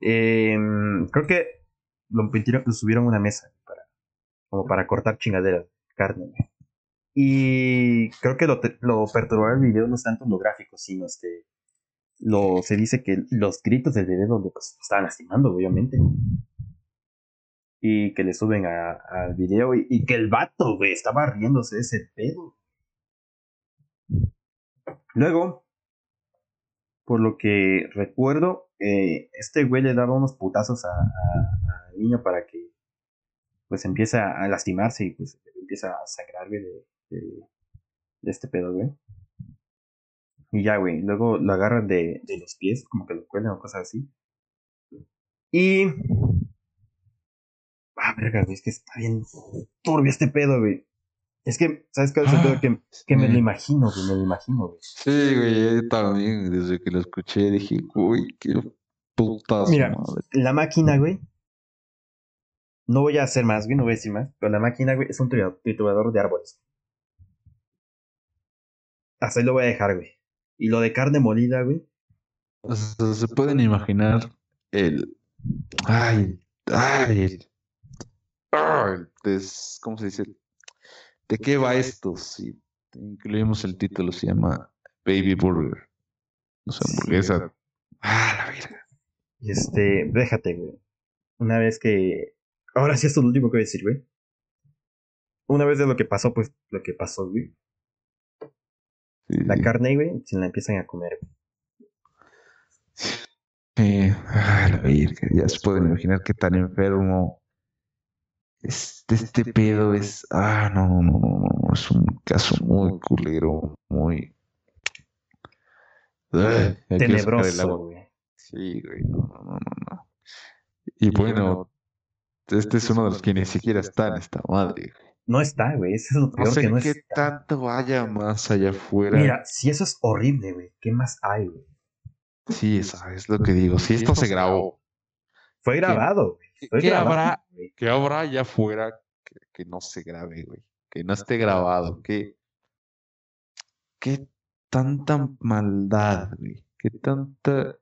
Em, creo que lo, metieron- lo subieron a una mesa para, como para cortar chingaderas, carne. Y creo que lo, lo perturbador del video no es tanto lo gráfico, sino este. Lo, se dice que los gritos del bebé donde pues estaban lastimando, obviamente y que le suben al video y, que el vato, güey, estaba riéndose de ese pedo. Luego, por lo que recuerdo, eh, este güey le daba unos putazos a- a- al niño para que pues empieza a lastimarse y pues empieza a sangrar, güey, de, este pedo, güey. Y ya, güey, luego lo agarran de, de los pies, como que lo cuelgan o cosas así. Y Ah, verga, güey, es que está bien turbio este pedo, güey. Es que, ¿sabes cuál es el pedo? Que, que me lo imagino, güey, me lo imagino, güey. Sí, güey, yo también, desde que lo escuché dije, uy, qué putas Mira. madre. La máquina, güey. No voy a hacer más, güey, no voy a decir más. Pero la máquina, güey, es un tritu- triturador de árboles. Hasta ahí lo voy a dejar, güey. Y lo de carne molida, güey. O sea, se pueden imaginar el. Ay, ay, el des- ¿Cómo se dice? ¿De qué va esto? Si incluimos el título, se llama Baby Burger. No sé, Sí, hamburguesa. Ah, la verga. Y este, déjate, güey. Una vez que. Ahora sí, esto es lo último que voy a decir, güey. Una vez de lo que pasó, pues lo que pasó, güey. Sí, La carne, güey, se la empiezan a comer, güey. Ah, la verga, ya se pueden imaginar qué tan enfermo. Este, este pedo es. Ah, no, no, no, no, no, es un caso muy culero, muy. Ay, Tenebroso, güey. Sí, güey, no, no, no, no. Y bueno, este es uno de los que ni siquiera está en esta madre. No está, güey. Eso es lo peor No sé que no qué está. tanto haya más allá afuera. Mira, si eso es horrible, güey, ¿qué más hay, güey? Sí, eso es lo que digo. Si esto se grabó, Fue grabado, güey. ¿Qué, habrá, qué habrá allá afuera que, que no se grabe, güey? Que no esté grabado. ¿Qué, qué tanta maldad, güey? ¿Qué tanta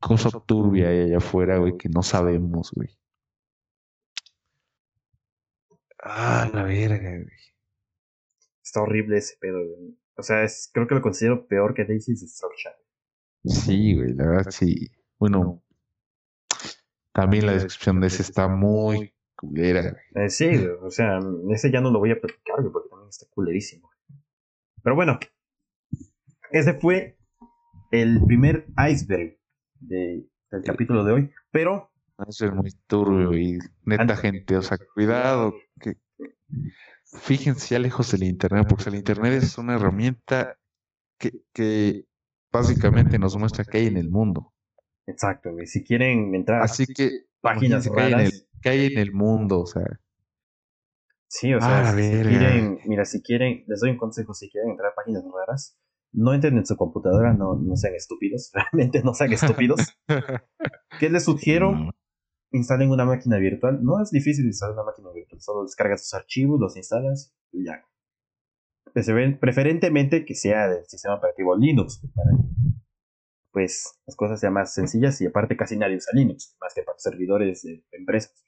cosa turbia hay allá afuera, güey, que no sabemos, güey? Ah, la verga, güey. Está horrible ese pedo, güey. O sea, es, creo que lo considero peor que Daisy's Destruction. Sí, güey, la verdad sí. Bueno, también la descripción de ese está muy culera. Eh, sí, o sea, ese ya no lo voy a platicar, porque también está culerísimo. Pero bueno, ese fue el primer iceberg de- del capítulo de hoy. Pero, Eso es muy turbio y neta Antes- gente, o sea, cuidado, que fíjense ya lejos del internet, porque el internet es una herramienta que, que básicamente nos muestra qué hay en el mundo. Exacto, güey, si quieren entrar Así que páginas hay en raras. el, qué hay en el mundo, o sea, Sí, o Ah, sea, la si verga. quieren, mira, si quieren, les doy un consejo, si quieren entrar a páginas raras, no entren en su computadora, no, no sean estúpidos, [LAUGHS] realmente no sean estúpidos. [LAUGHS] ¿Qué les sugiero? no, Instalen una máquina virtual. No es difícil instalar una máquina virtual, solo descargas sus archivos, los instalas y ya. Preferen- Preferentemente que sea del sistema operativo Linux, para que pues las cosas sean más sencillas y aparte casi nadie usa Linux, más que para servidores de empresas.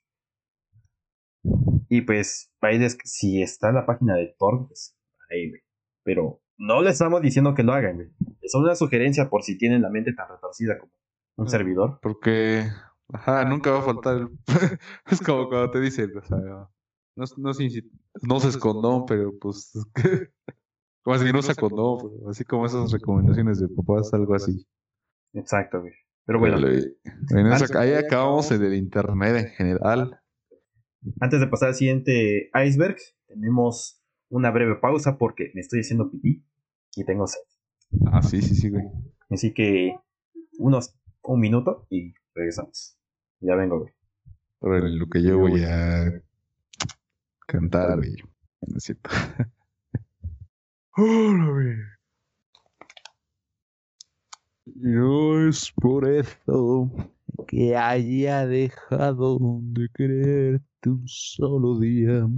Y pues ahí si está la página de Tor, pues ahí, güey. Pero no les estamos diciendo que lo hagan, güey. Es una sugerencia por si tienen la mente tan retorcida como un Ah. servidor. porque ajá, nunca va a faltar el... [LAUGHS] es como cuando te dicen, o sea, no, es- no, pero pues [LAUGHS] como así no condón, pero así como esas recomendaciones de papás, algo así. Exacto, güey. Pero bueno, eso- ahí acabamos en el internet en general. antes de pasar al siguiente iceberg, tenemos una breve pausa porque me estoy haciendo pipí y tengo sed. Ah, sí, sí, sí, güey. Así que unos un minuto y regresamos. Ya vengo, güey. Órale, lo que yo voy a cantar, güey. No es cierto. [LAUGHS] Hola, güey. No es por eso que haya dejado de quererte un solo día.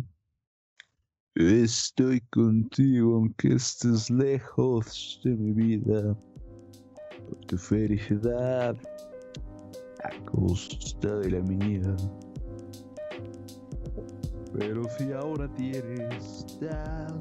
Estoy contigo aunque estés lejos de mi vida. Por tu felicidad a costa de la mía. Pero si ahora tienes tan